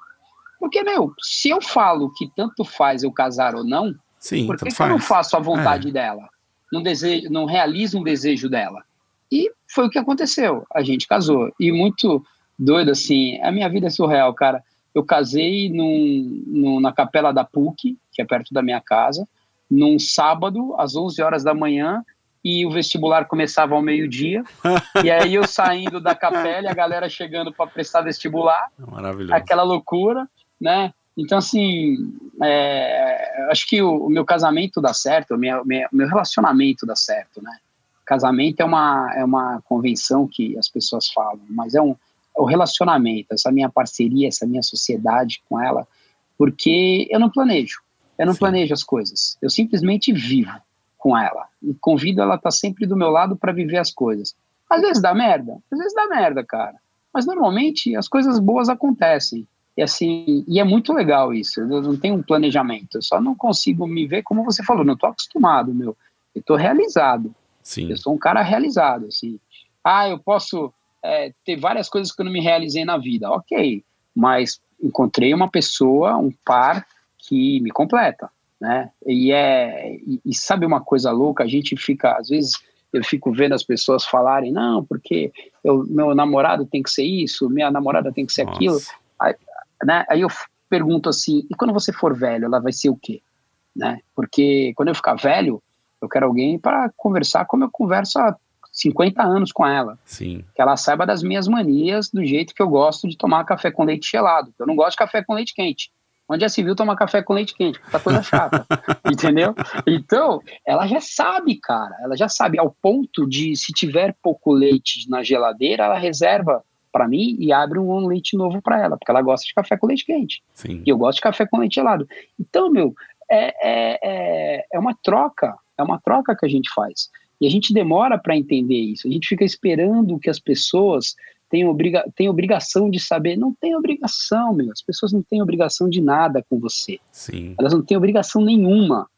Porque, meu, se eu falo que tanto faz eu casar ou não, Sim, por que, que eu não faço a vontade é. dela? Não, desejo, não realizo um desejo dela? E foi o que aconteceu. A gente casou. E muito doido, assim, a minha vida é surreal, cara eu casei num, num, na capela da PUC, que é perto da minha casa, num sábado, às 11 horas da manhã, e o vestibular começava ao meio-dia. e aí eu saindo da capela e a galera chegando para prestar vestibular. Maravilhoso. Aquela loucura, né? Então, assim, é, acho que o, o, meu casamento dá certo, o meu, meu relacionamento dá certo, né? Casamento é uma, é uma convenção que as pessoas falam, mas é um, o relacionamento, essa minha parceria, essa minha sociedade com ela, porque eu não planejo, eu não Sim. planejo as coisas, eu simplesmente vivo com ela e convido ela a estar tá sempre do meu lado para viver as coisas. Às vezes dá merda, às vezes dá merda, cara, mas normalmente as coisas boas acontecem. E assim, e é muito legal isso. Eu não tenho um planejamento, eu só não consigo me ver como você falou, não estou acostumado, meu. Eu estou realizado. Sim. Eu sou um cara realizado, assim. Ah, eu posso é, ter várias coisas que eu não me realizei na vida. Ok, mas encontrei uma pessoa, um par que me completa, né? E é e, e, sabe uma coisa louca? A gente fica às vezes eu fico vendo as pessoas falarem não, porque eu, meu namorado tem que ser isso, minha namorada tem que ser Nossa. aquilo. Aí, né? Aí eu pergunto assim, e quando você for velho, ela vai ser o quê? Né? Porque quando eu ficar velho, eu quero alguém para conversar como eu converso há 50 anos com ela. Sim. Que ela saiba das minhas manias, do jeito que eu gosto de tomar café com leite gelado. Eu não gosto de café com leite quente. Onde já se viu tomar café com leite quente? Tá coisa chata. entendeu? Então, ela já sabe, cara. Ela já sabe, ao ponto de, se tiver pouco leite na geladeira, ela reserva para mim e abre um leite novo para ela, porque ela gosta de café com leite quente. Sim. E eu gosto de café com leite gelado. Então, meu, é, é, é, é uma troca. É uma troca que a gente faz. E a gente demora para entender isso. A gente fica esperando que as pessoas tenham, obriga tenham obrigação de saber. Não tem obrigação, meu. As pessoas não têm obrigação de nada com você. Sim. Elas não têm obrigação nenhuma.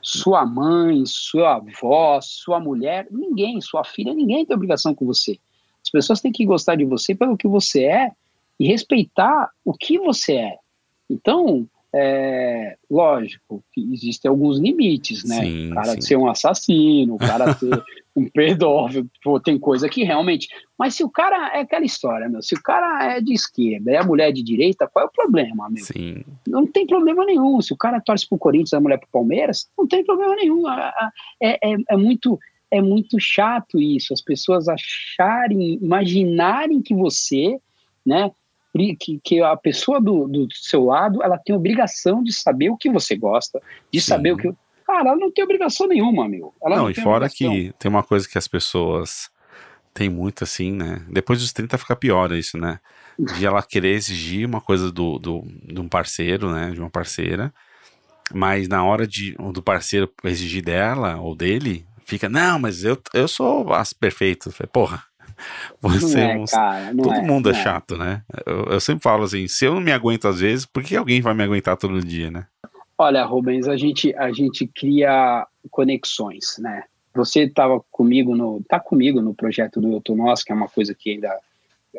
Sua mãe, sua avó, sua mulher, ninguém, sua filha, ninguém tem obrigação com você. As pessoas têm que gostar de você pelo que você é e respeitar o que você é. Então, é, lógico que existem alguns limites, né? Sim, o cara sim. ser um assassino, o cara ser um pedófilo, pô, tem coisa que realmente. Mas se o cara é aquela história, meu, se o cara é de esquerda e a mulher é de direita, qual é o problema, meu? Sim. Não tem problema nenhum. Se o cara torce pro Corinthians e a mulher pro Palmeiras, não tem problema nenhum. É, é, é muito. É muito chato isso, as pessoas acharem, imaginarem que você, né, que, que a pessoa do, do seu lado ela tem obrigação de saber o que você gosta, de Sim. saber o que. Cara, ela não tem obrigação nenhuma, meu. Ela não, não e fora obrigação. que tem uma coisa que as pessoas têm muito assim, né? Depois dos 30 fica pior isso, né? de ela querer exigir uma coisa do, do, de um parceiro, né? De uma parceira. Mas na hora de, do parceiro exigir dela ou dele, fica, não, mas eu, eu sou as perfeito. Porra, você é, um, cara, todo é, mundo é, é, chato, né? Eu, eu, sempre falo assim, se eu não me aguento às vezes, por que alguém vai me aguentar todo dia, né? Olha, Rubens, a gente, a gente cria conexões, né? Você estava comigo no, tá comigo no projeto do Eu Nós, que é uma coisa que ainda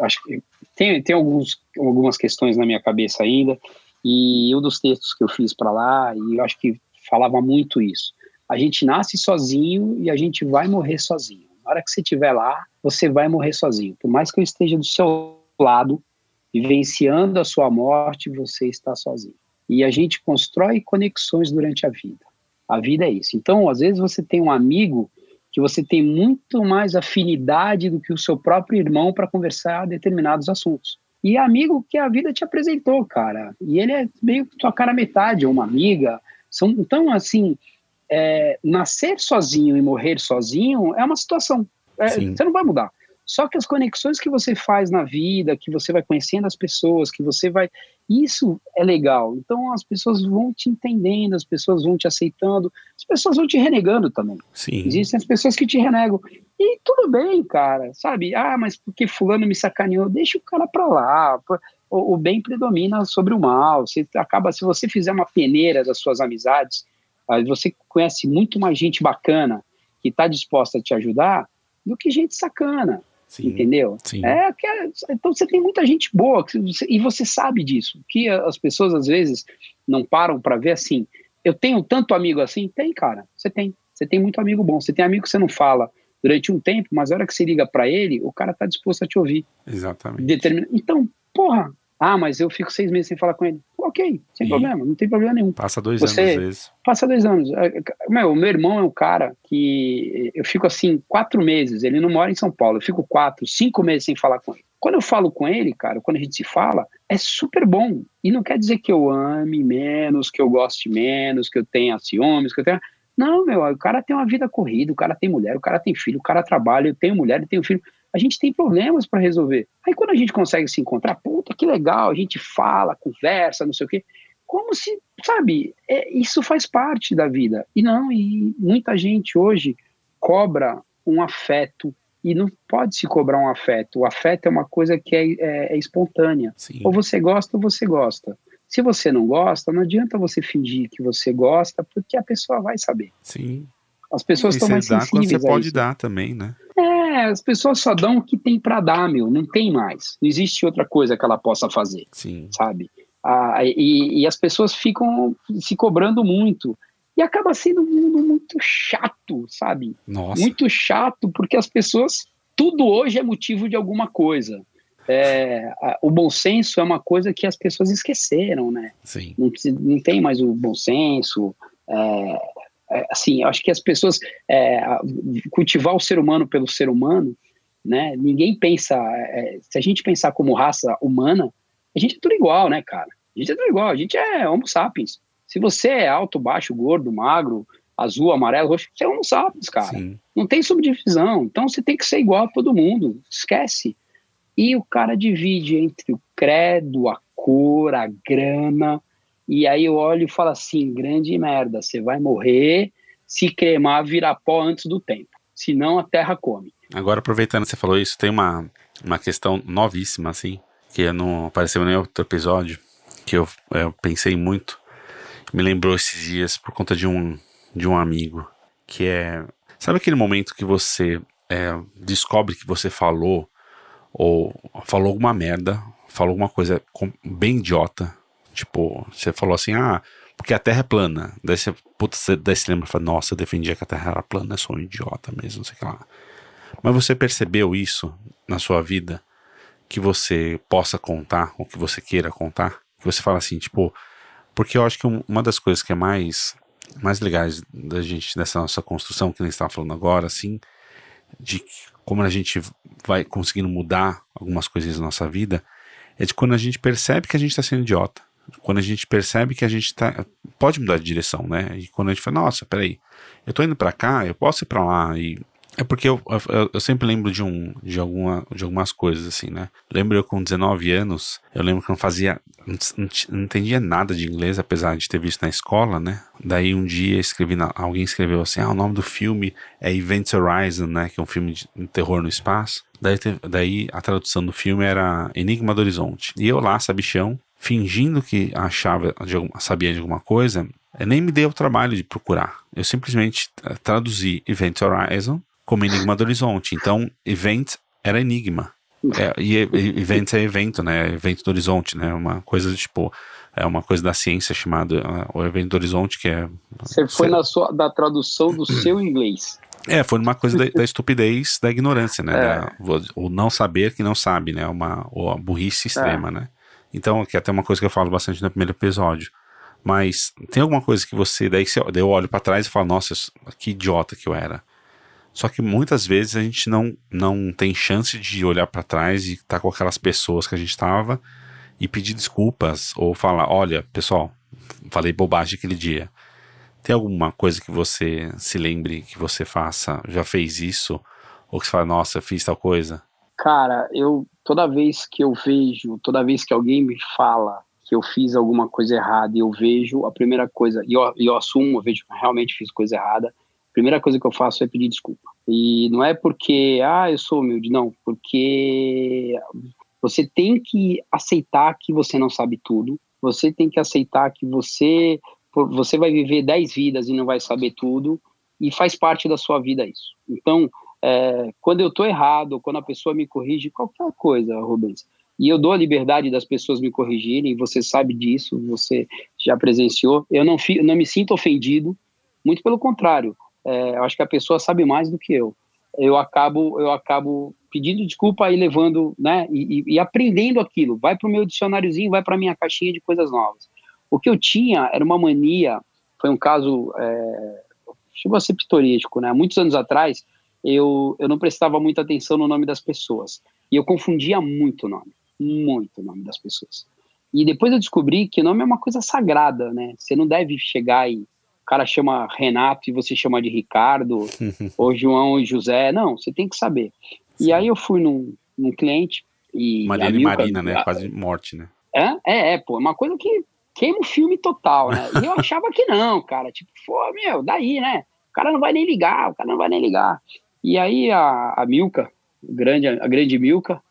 acho que tem, tem alguns, algumas questões na minha cabeça ainda, e um dos textos que eu fiz para lá, e eu acho que falava muito isso. A gente nasce sozinho e a gente vai morrer sozinho. Hora que você estiver lá, você vai morrer sozinho. Por mais que eu esteja do seu lado, vivenciando a sua morte, você está sozinho. E a gente constrói conexões durante a vida. A vida é isso. Então, às vezes você tem um amigo que você tem muito mais afinidade do que o seu próprio irmão para conversar determinados assuntos. E é amigo que a vida te apresentou, cara. E ele é meio tua cara metade, ou uma amiga. São, então, assim, é, nascer sozinho e morrer sozinho é uma situação. É, você não vai mudar. Só que as conexões que você faz na vida, que você vai conhecendo as pessoas, que você vai. Isso é legal. Então as pessoas vão te entendendo, as pessoas vão te aceitando, as pessoas vão te renegando também. Sim. Existem as pessoas que te renegam. E tudo bem, cara, sabe? Ah, mas porque Fulano me sacaneou, deixa o cara pra lá. O, o bem predomina sobre o mal. Você acaba, se você fizer uma peneira das suas amizades, você conhece muito mais gente bacana que está disposta a te ajudar do que gente sacana. Sim, entendeu? Sim. É, é, então você tem muita gente boa e você sabe disso. Que as pessoas às vezes não param para ver assim. Eu tenho tanto amigo assim? Tem, cara. Você tem. Você tem muito amigo bom. Você tem amigo que você não fala durante um tempo, mas a hora que você liga para ele, o cara tá disposto a te ouvir. Exatamente. Então, porra, ah, mas eu fico seis meses sem falar com ele. Ok, sem e problema, não tem problema nenhum. Passa dois Você, anos às vezes. Passa dois anos. É, meu, meu irmão é um cara que eu fico assim, quatro meses, ele não mora em São Paulo, eu fico quatro, cinco meses sem falar com ele. Quando eu falo com ele, cara, quando a gente se fala, é super bom. E não quer dizer que eu ame menos, que eu goste menos, que eu tenha ciúmes, que eu tenha. Não, meu, o cara tem uma vida corrida, o cara tem mulher, o cara tem filho, o cara trabalha, eu tenho mulher, eu tenho filho a gente tem problemas para resolver. Aí quando a gente consegue se encontrar, puta, que legal, a gente fala, conversa, não sei o quê, como se, sabe, é, isso faz parte da vida. E não, e muita gente hoje cobra um afeto e não pode se cobrar um afeto. O afeto é uma coisa que é, é, é espontânea. Sim. Ou você gosta ou você gosta. Se você não gosta, não adianta você fingir que você gosta, porque a pessoa vai saber. Sim. As pessoas estão mais dá sensíveis quando você pode dar também, né? É, as pessoas só dão o que tem para dar, meu, não tem mais. Não existe outra coisa que ela possa fazer, Sim. sabe? Ah, e, e as pessoas ficam se cobrando muito. E acaba sendo um mundo muito chato, sabe? Nossa. Muito chato, porque as pessoas. Tudo hoje é motivo de alguma coisa. É, o bom senso é uma coisa que as pessoas esqueceram, né? Sim. Não, não tem mais o bom senso. É, é, assim, eu acho que as pessoas é, cultivar o ser humano pelo ser humano, né? Ninguém pensa, é, se a gente pensar como raça humana, a gente é tudo igual, né, cara? A gente é tudo igual, a gente é Homo sapiens. Se você é alto, baixo, gordo, magro, azul, amarelo, roxo, você é Homo sapiens, cara. Sim. Não tem subdivisão. Então você tem que ser igual a todo mundo. Esquece. E o cara divide entre o credo, a cor, a grana, e aí eu olho e falo assim: grande merda, você vai morrer se cremar, virar pó antes do tempo. Senão a terra come. Agora, aproveitando que você falou isso, tem uma, uma questão novíssima, assim, que não apareceu em nenhum outro episódio, que eu, eu pensei muito. Me lembrou esses dias por conta de um, de um amigo, que é. Sabe aquele momento que você é, descobre que você falou, ou falou alguma merda, falou alguma coisa bem idiota, Tipo, você falou assim, ah, porque a Terra é plana. Daí você, putz, você, daí você lembra, fala, nossa, eu defendia que a Terra era plana, eu sou um idiota mesmo, não sei o que lá. Mas você percebeu isso na sua vida? Que você possa contar, ou que você queira contar? Que você fala assim, tipo, porque eu acho que uma das coisas que é mais, mais legais da gente, dessa nossa construção, que a gente estava falando agora, assim, de como a gente vai conseguindo mudar algumas coisas na nossa vida, é de quando a gente percebe que a gente está sendo idiota quando a gente percebe que a gente tá, pode mudar de direção, né? E quando a gente fala, nossa, peraí, eu tô indo para cá, eu posso ir para lá, e É porque eu, eu, eu, sempre lembro de, um, de, alguma, de algumas coisas, assim, né? Lembro eu com 19 anos, eu lembro que não fazia, não, não, entendia nada de inglês, apesar de ter visto na escola, né? Daí um dia escrevi, na, alguém escreveu assim, ah, o nome do filme é Event Horizon, né? Que é um filme de terror no espaço. Daí, daí a tradução do filme era Enigma do Horizonte. E eu lá, sabichão, fingindo que achava, de, sabia de alguma coisa, nem me deu o trabalho de procurar. Eu simplesmente eh, traduzi Event Horizon como Enigma do Horizonte. Então, Event era Enigma. É, e event é evento, né? Evento do horizonte, né? Uma coisa tipo é uma coisa da ciência chamada uh, o evento do horizonte que é. Você foi na sua da tradução do seu inglês. É, foi uma coisa da, da estupidez, da ignorância, né? É. Da, o não saber que não sabe, né? Uma ou a burrice extrema, é. né? Então, que é até uma coisa que eu falo bastante no primeiro episódio. Mas tem alguma coisa que você daí, você, daí eu olho para trás e falo, nossa, que idiota que eu era. Só que muitas vezes a gente não, não tem chance de olhar para trás e estar tá com aquelas pessoas que a gente estava e pedir desculpas ou falar: olha, pessoal, falei bobagem aquele dia. Tem alguma coisa que você se lembre que você faça, já fez isso? Ou que você fala, nossa, fiz tal coisa? Cara, eu toda vez que eu vejo, toda vez que alguém me fala que eu fiz alguma coisa errada e eu vejo, a primeira coisa, e eu, eu assumo, eu vejo que realmente fiz coisa errada, primeira coisa que eu faço é pedir desculpa. E não é porque, ah, eu sou humilde, não, porque você tem que aceitar que você não sabe tudo, você tem que aceitar que você, você vai viver dez vidas e não vai saber tudo, e faz parte da sua vida isso. Então, é, quando eu estou errado, quando a pessoa me corrige, qualquer coisa, Rubens, e eu dou a liberdade das pessoas me corrigirem, você sabe disso, você já presenciou, eu não, não me sinto ofendido, muito pelo contrário, é, eu acho que a pessoa sabe mais do que eu. Eu acabo, eu acabo pedindo desculpa e levando, né, e, e aprendendo aquilo. Vai para o meu dicionáriozinho, vai para minha caixinha de coisas novas. O que eu tinha era uma mania, foi um caso, é, chegou a ser pitorístico, né? Muitos anos atrás, eu, eu não prestava muita atenção no nome das pessoas. E eu confundia muito o nome, muito o nome das pessoas. E depois eu descobri que o nome é uma coisa sagrada, né? Você não deve chegar e cara chama Renato e você chama de Ricardo, ou João e José. Não, você tem que saber. Sim. E aí eu fui num, num cliente e. Mariana e Marina, né? Quase morte, né? É, é, é, pô, é uma coisa que queima o filme total, né? E eu achava que não, cara. Tipo, pô, meu, daí, né? O cara não vai nem ligar, o cara não vai nem ligar. E aí a, a Milka, grande, a grande Milka,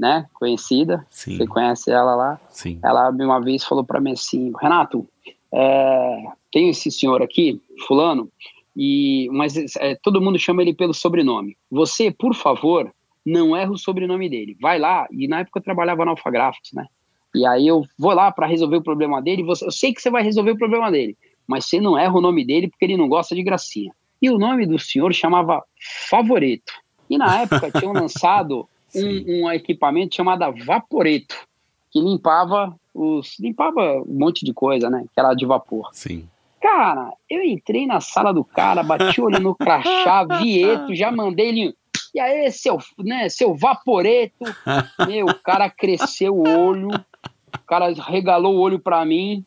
né? Conhecida. Sim. Você conhece ela lá? Sim. Ela uma vez falou para mim assim, Renato, é, tem esse senhor aqui, fulano, e mas é, todo mundo chama ele pelo sobrenome. Você, por favor, não erra o sobrenome dele. Vai lá, e na época eu trabalhava na Alphagraphics, né? E aí eu vou lá para resolver o problema dele, você, eu sei que você vai resolver o problema dele, mas você não erra o nome dele porque ele não gosta de gracinha. E o nome do senhor chamava Favoreto. E na época tinham lançado um, um equipamento chamado Vaporeto, que limpava os limpava um monte de coisa, né? Que era de vapor. Sim. Cara, eu entrei na sala do cara, bati o olho no crachá, vieto, já mandei ele. E aí, seu, né, seu vaporeto. Meu, o cara cresceu o olho, o cara regalou o olho pra mim,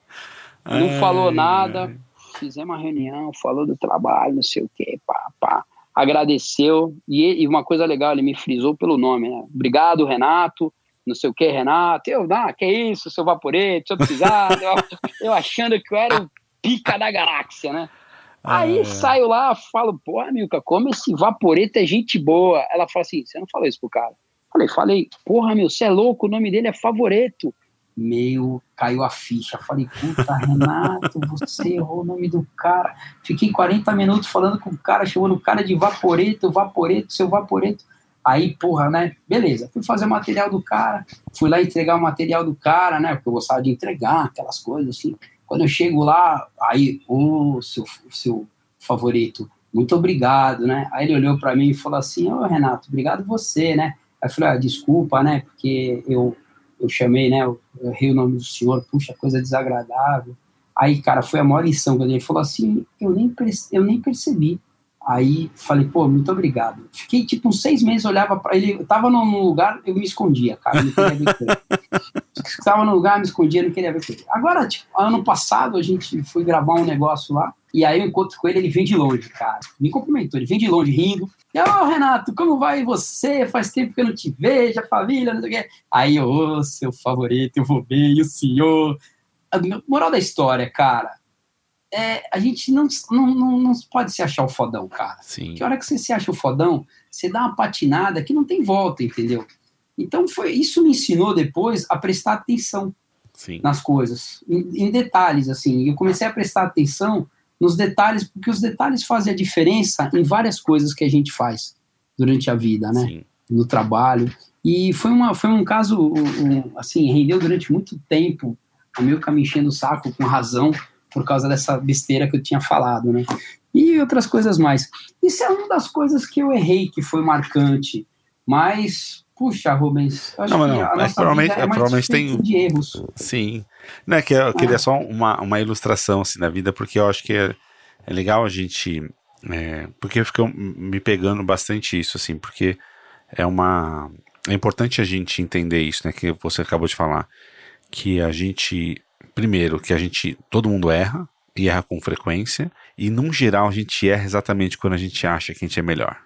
não ai, falou nada. Ai. Fizemos uma reunião, falou do trabalho, não sei o quê, pá, pá. Agradeceu. E, e uma coisa legal, ele me frisou pelo nome, né? Obrigado, Renato não sei o que, Renato. Eu, ah, que isso, seu vaporete, se eu precisar. eu, eu, achando que eu era o pica da galáxia, né? Aí é. saio lá, falo, pô, Milka, como esse vaporeto é gente boa. Ela fala assim, você não falou isso pro cara? Falei, falei, porra, meu, você é louco, o nome dele é Favoreto. Meu, caiu a ficha. Falei, puta, Renato, você errou o nome do cara. Fiquei 40 minutos falando com o cara, chamando o cara de Vaporeto, Vaporeto, seu Vaporeto. Aí, porra, né? Beleza, fui fazer o material do cara, fui lá entregar o material do cara, né? Porque eu gostava de entregar aquelas coisas assim. Quando eu chego lá, aí, o seu, seu favorito, muito obrigado, né? Aí ele olhou para mim e falou assim: Ô Renato, obrigado você, né? Aí eu falei: ah, desculpa, né? Porque eu, eu chamei, né? Eu, eu errei o nome do senhor, puxa, coisa desagradável. Aí, cara, foi a maior lição que ele falou assim: eu nem, eu nem percebi. Aí falei, pô, muito obrigado. Fiquei tipo uns seis meses, olhava para ele, eu tava num lugar, eu me escondia, cara, não queria ver com ele. Tava no lugar, me escondia, não queria ver com. Agora, tipo, ano passado a gente foi gravar um negócio lá, E aí eu encontro com ele, ele vem de longe, cara. Me cumprimentou, ele vem de longe, rindo. E, ô, oh, Renato, como vai você? Faz tempo que eu não te vejo, a família, não sei o quê. Aí, ô, oh, seu favorito, eu vou bem, e o senhor. A moral da história, cara, é, a gente não, não, não, não, pode se achar o fodão, cara. Sim. Que hora que você se acha o fodão, você dá uma patinada que não tem volta, entendeu? Então, foi isso me ensinou depois a prestar atenção Sim. nas coisas, em, em detalhes, assim. Eu comecei a prestar atenção nos detalhes, porque os detalhes fazem a diferença em várias coisas que a gente faz durante a vida, né? Sim. No trabalho. E foi, uma, foi um caso, um, assim, rendeu durante muito tempo a meu me enchendo o saco com razão por causa dessa besteira que eu tinha falado, né? E outras coisas mais. Isso é uma das coisas que eu errei, que foi marcante. Mas Puxa, Rubens, acho não, não, que mas provavelmente, é provavelmente tem de erros. Sim. Não é que eu queria Ah. só uma, uma ilustração assim da vida, porque eu acho que é, é legal a gente. é, porque ficou me pegando bastante isso, assim, porque é uma. É importante a gente entender isso, né? Que você acabou de falar. Que a gente. Primeiro, que a gente. Todo mundo erra, e erra com frequência, e num geral a gente erra exatamente quando a gente acha que a gente é melhor.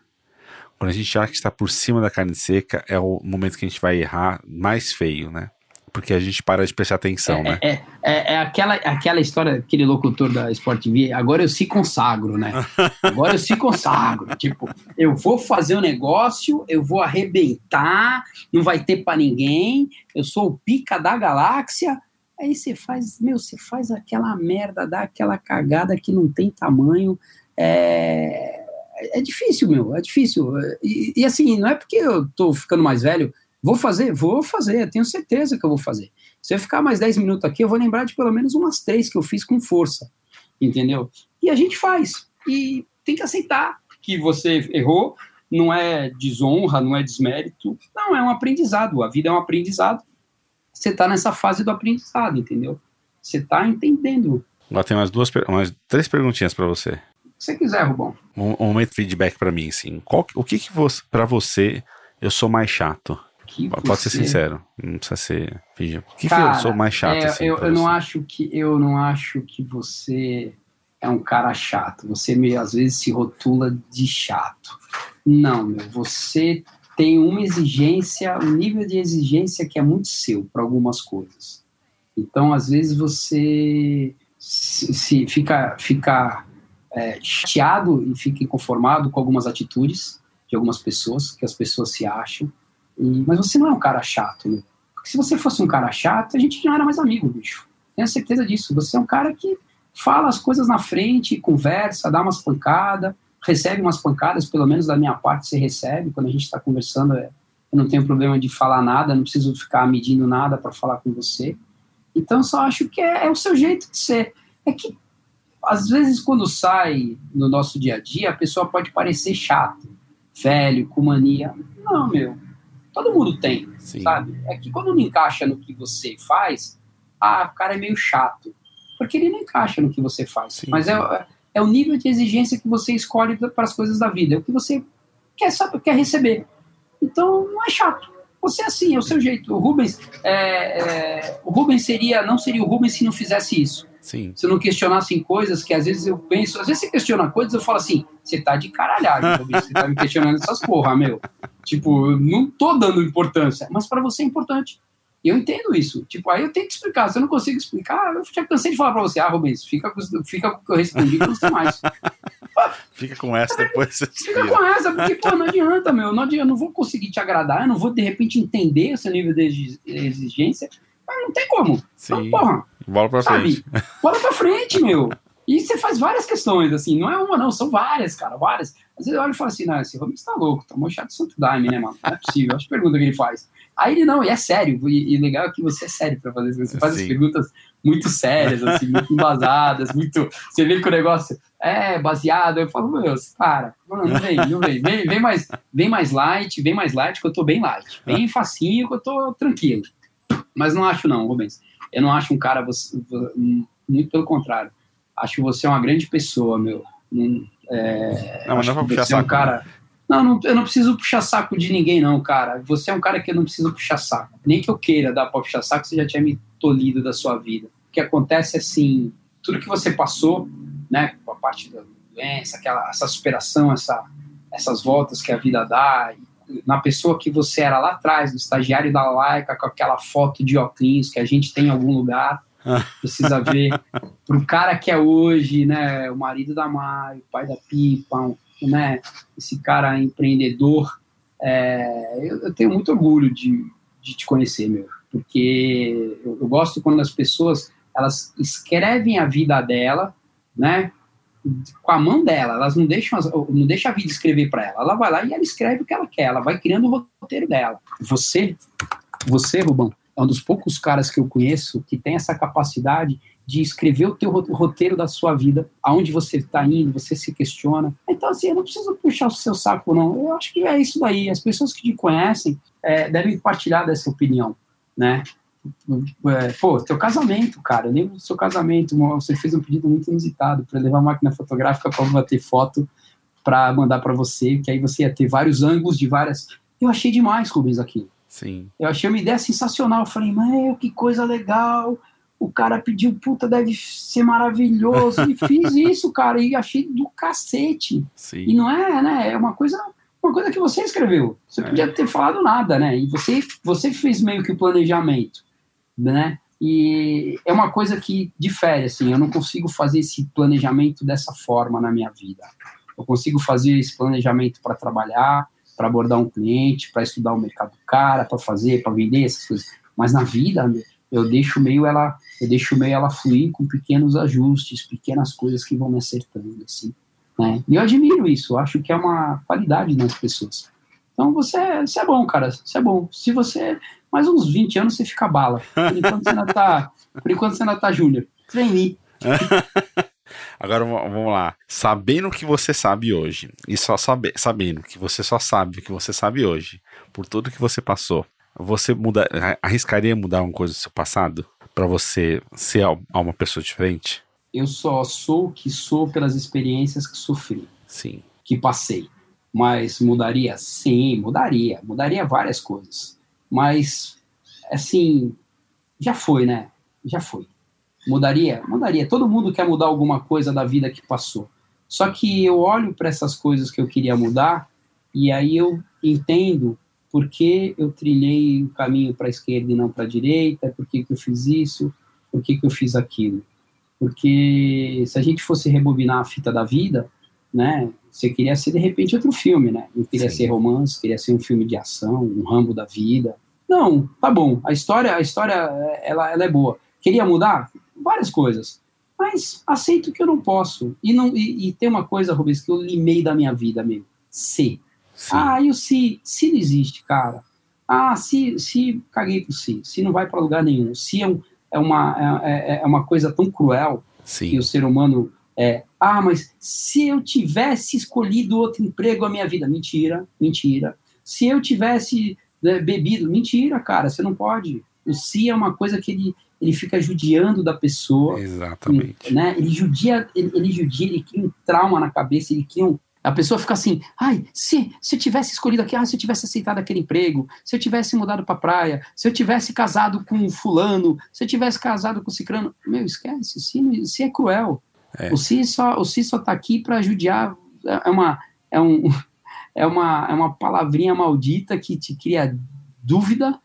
Quando a gente acha que está por cima da carne seca, é o momento que a gente vai errar mais feio, né? Porque a gente para de prestar atenção, né? É, é, é aquela, aquela história, aquele locutor da Sport TV, agora eu se consagro, né? Agora eu se consagro. tipo, eu vou fazer um negócio, eu vou arrebentar, não vai ter pra ninguém, eu sou o pica da galáxia. Aí você faz, meu, você faz aquela merda, dá aquela cagada que não tem tamanho. É, é difícil, meu, é difícil. E, e assim, não é porque eu tô ficando mais velho, vou fazer, vou fazer, tenho certeza que eu vou fazer. Se eu ficar mais 10 minutos aqui, eu vou lembrar de pelo menos umas três que eu fiz com força, entendeu? E a gente faz. E tem que aceitar que você errou, não é desonra, não é desmérito, não, é um aprendizado. A vida é um aprendizado. Você está nessa fase do aprendizado, entendeu? Você está entendendo. Agora tem umas duas, umas três perguntinhas para você. Que você quiser, Rubão. Um, um momento feedback para mim, assim. Qual, que- o que que você, para você, eu sou mais chato? Que Pode ser sincero, não precisa ser. O que, que Cara, eu sou mais chato, é, assim, eu, eu não acho que eu não acho que você é um cara chato. Você meio às vezes se rotula de chato. Não, meu, você tem uma exigência, um nível de exigência que é muito seu para algumas coisas. Então, às vezes você se, se fica fica é, chateado e fica inconformado com algumas atitudes de algumas pessoas que as pessoas se acham. E- mas você não é um cara chato, né? Porque se você fosse um cara chato, a gente não era mais amigo, bicho. Tenho certeza disso. Você é um cara que fala as coisas na frente, conversa, dá umas pancadas, recebe umas pancadas, pelo menos da minha parte você recebe. Quando a gente está conversando, é, eu não tenho problema de falar nada, não preciso ficar medindo nada para falar com você. Então, só acho que é, é o seu jeito de ser. É que, às vezes, quando sai no nosso dia a dia, a pessoa pode parecer chato, velho, com mania. Não, meu. Todo mundo tem Sim. sabe? É que quando não encaixa no que você faz, ah, o cara é meio chato. Porque ele não encaixa no que você faz. Sim, Mas é, é o nível de exigência que você escolhe para as coisas da vida. É o que você quer, saber, quer receber. Então, não é chato. Você é assim, é o seu jeito. O Rubens, é, é, o Rubens seria, não seria o Rubens se não fizesse isso. Sim. Se não questionassem coisas que às vezes eu penso, às vezes você questiona coisas, eu falo assim, você tá de Rubens, você tá me questionando essas porra, meu. Tipo, eu não tô dando importância, mas para você é importante. E eu entendo isso. Tipo, aí eu tenho que explicar. Se eu não consigo explicar, eu já cansei de falar pra você, ah, Rubens, fica com, fica com o que eu respondi que não sei mais. Fica com essa depois Fica com essa, porque, pô, não adianta, meu. Não adianta, eu não vou conseguir te agradar, eu não vou, de repente, entender esse nível de exi- exigência. Mas não tem como. Então, Sim. porra, Bola pra sabe? frente. Bola pra frente, meu. E você faz várias questões, assim, não é uma, não, são várias, cara, várias. Às vezes eu olho e falo assim, não, esse Rubens tá louco, tomou chato santo daime, né, mano? Não é possível, acho pergunta que ele faz. Aí ele não, e é sério, e, e legal é que você é sério pra fazer isso, você faz as Sim. perguntas muito sérias, assim, muito embasadas, muito. Você vê que o negócio é baseado, eu falo, meu, para, mano, não vem, não vem, vem, vem mais, vem mais light, vem mais light, que eu tô bem light, bem facinho, que eu tô tranquilo. Mas não acho, não, Rubens. Eu não acho um cara, você, muito pelo contrário. Acho você uma grande pessoa, meu. Não, é, Não, mas não é que puxar você é um saco, cara. Não, não, eu não preciso puxar saco de ninguém, não, cara. Você é um cara que eu não preciso puxar saco. Nem que eu queira dar pra puxar saco, você já tinha me tolhido da sua vida. O que acontece é assim: tudo que você passou né, com a parte da doença, aquela, essa superação, essa, essas voltas que a vida dá, na pessoa que você era lá atrás, do estagiário da Laika, com aquela foto de óculos que a gente tem em algum lugar, precisa ver, pro cara que é hoje, né, o marido da Mai, o pai da Pipa, né, esse cara empreendedor, é, eu, eu, tenho muito orgulho de, de te conhecer, meu, porque eu, eu gosto quando as pessoas, elas escrevem a vida dela, né, com a mão dela, elas não deixam, não deixam a vida escrever para ela. Ela vai lá e ela escreve o que ela quer, ela vai criando o roteiro dela. Você, você, Rubão, é um dos poucos caras que eu conheço que tem essa capacidade de escrever o teu roteiro da sua vida, aonde você está indo, você se questiona. Então, assim, eu não preciso puxar o seu saco, não. Eu acho que é isso daí. As pessoas que te conhecem é, devem partilhar dessa opinião, né? É, pô, teu casamento, cara, eu lembro do seu casamento, você fez um pedido muito inusitado para levar a máquina fotográfica para bater foto para mandar para você, que aí você ia ter vários ângulos de várias. Eu achei demais, Rubens, aquilo. Sim. Eu achei uma ideia sensacional. Eu falei, meu, que coisa legal. O cara pediu, puta, deve ser maravilhoso. E fiz isso, cara, e achei do cacete. Sim. E não é, né? É uma coisa uma coisa que você escreveu. Você é. podia ter falado nada, né? E você, você fez meio que o planejamento né? E é uma coisa que difere, assim, eu não consigo fazer esse planejamento dessa forma na minha vida. Eu consigo fazer esse planejamento para trabalhar, para abordar um cliente, para estudar o mercado do cara, para fazer, para vender essas coisas. Mas na vida, eu deixo meio ela, eu deixo meio ela fluir com pequenos ajustes, pequenas coisas que vão me acertando, assim. Né? E eu admiro isso, acho que é uma qualidade nas pessoas. Então você, você é bom, cara, você é bom. Se você mais uns 20 anos você fica bala. Por enquanto você ainda tá, por enquanto você ainda tá júnior. Trainee. Agora vamos lá. Sabendo o que você sabe hoje, e só sabe, sabendo que você só sabe o que você sabe hoje, por tudo que você passou, você muda, arriscaria mudar uma coisa do seu passado para você ser uma pessoa diferente? Eu só sou o que sou pelas experiências que sofri. Sim. Que passei. Mas mudaria? Sim, mudaria. Mudaria várias coisas. Mas, assim, já foi, né? Já foi. Mudaria? Mudaria. Todo mundo quer mudar alguma coisa da vida que passou. Só que eu olho para essas coisas que eu queria mudar e aí eu entendo por que eu trilhei o caminho para a esquerda e não para a direita, por que, que eu fiz isso, por que, que eu fiz aquilo. Porque se a gente fosse rebobinar a fita da vida, né, você queria ser, de repente, outro filme, né? Não queria Sim. ser romance, queria ser um filme de ação, um rambo da vida. Não, tá bom. A história, a história ela, ela é boa. Queria mudar? Várias coisas. Mas aceito que eu não posso. E, não, e, e tem uma coisa, Rubens, que eu limei da minha vida mesmo. Se. Sim. Ah, e o se? Se não existe, cara. Ah, se, se caguei pro si. Se não vai para lugar nenhum. Se é, um, é, uma, é, é, é uma coisa tão cruel Sim. que o ser humano é, ah, mas se eu tivesse escolhido outro emprego a minha vida, mentira, mentira. Se eu tivesse né, bebido, mentira, cara, você não pode. O si é uma coisa que ele, ele fica judiando da pessoa. Exatamente. Né? Ele judia, ele, ele judia, ele cria um trauma na cabeça, ele cria um, a pessoa fica assim, ai, se, se eu tivesse escolhido aqui, ah, se eu tivesse aceitado aquele emprego, se eu tivesse mudado para praia, se eu tivesse casado com fulano, se eu tivesse casado com cicrano, meu, esquece, si, si é cruel. É. O Si só o si só tá aqui para judiar é uma é um é uma é uma palavrinha maldita que te cria dúvida,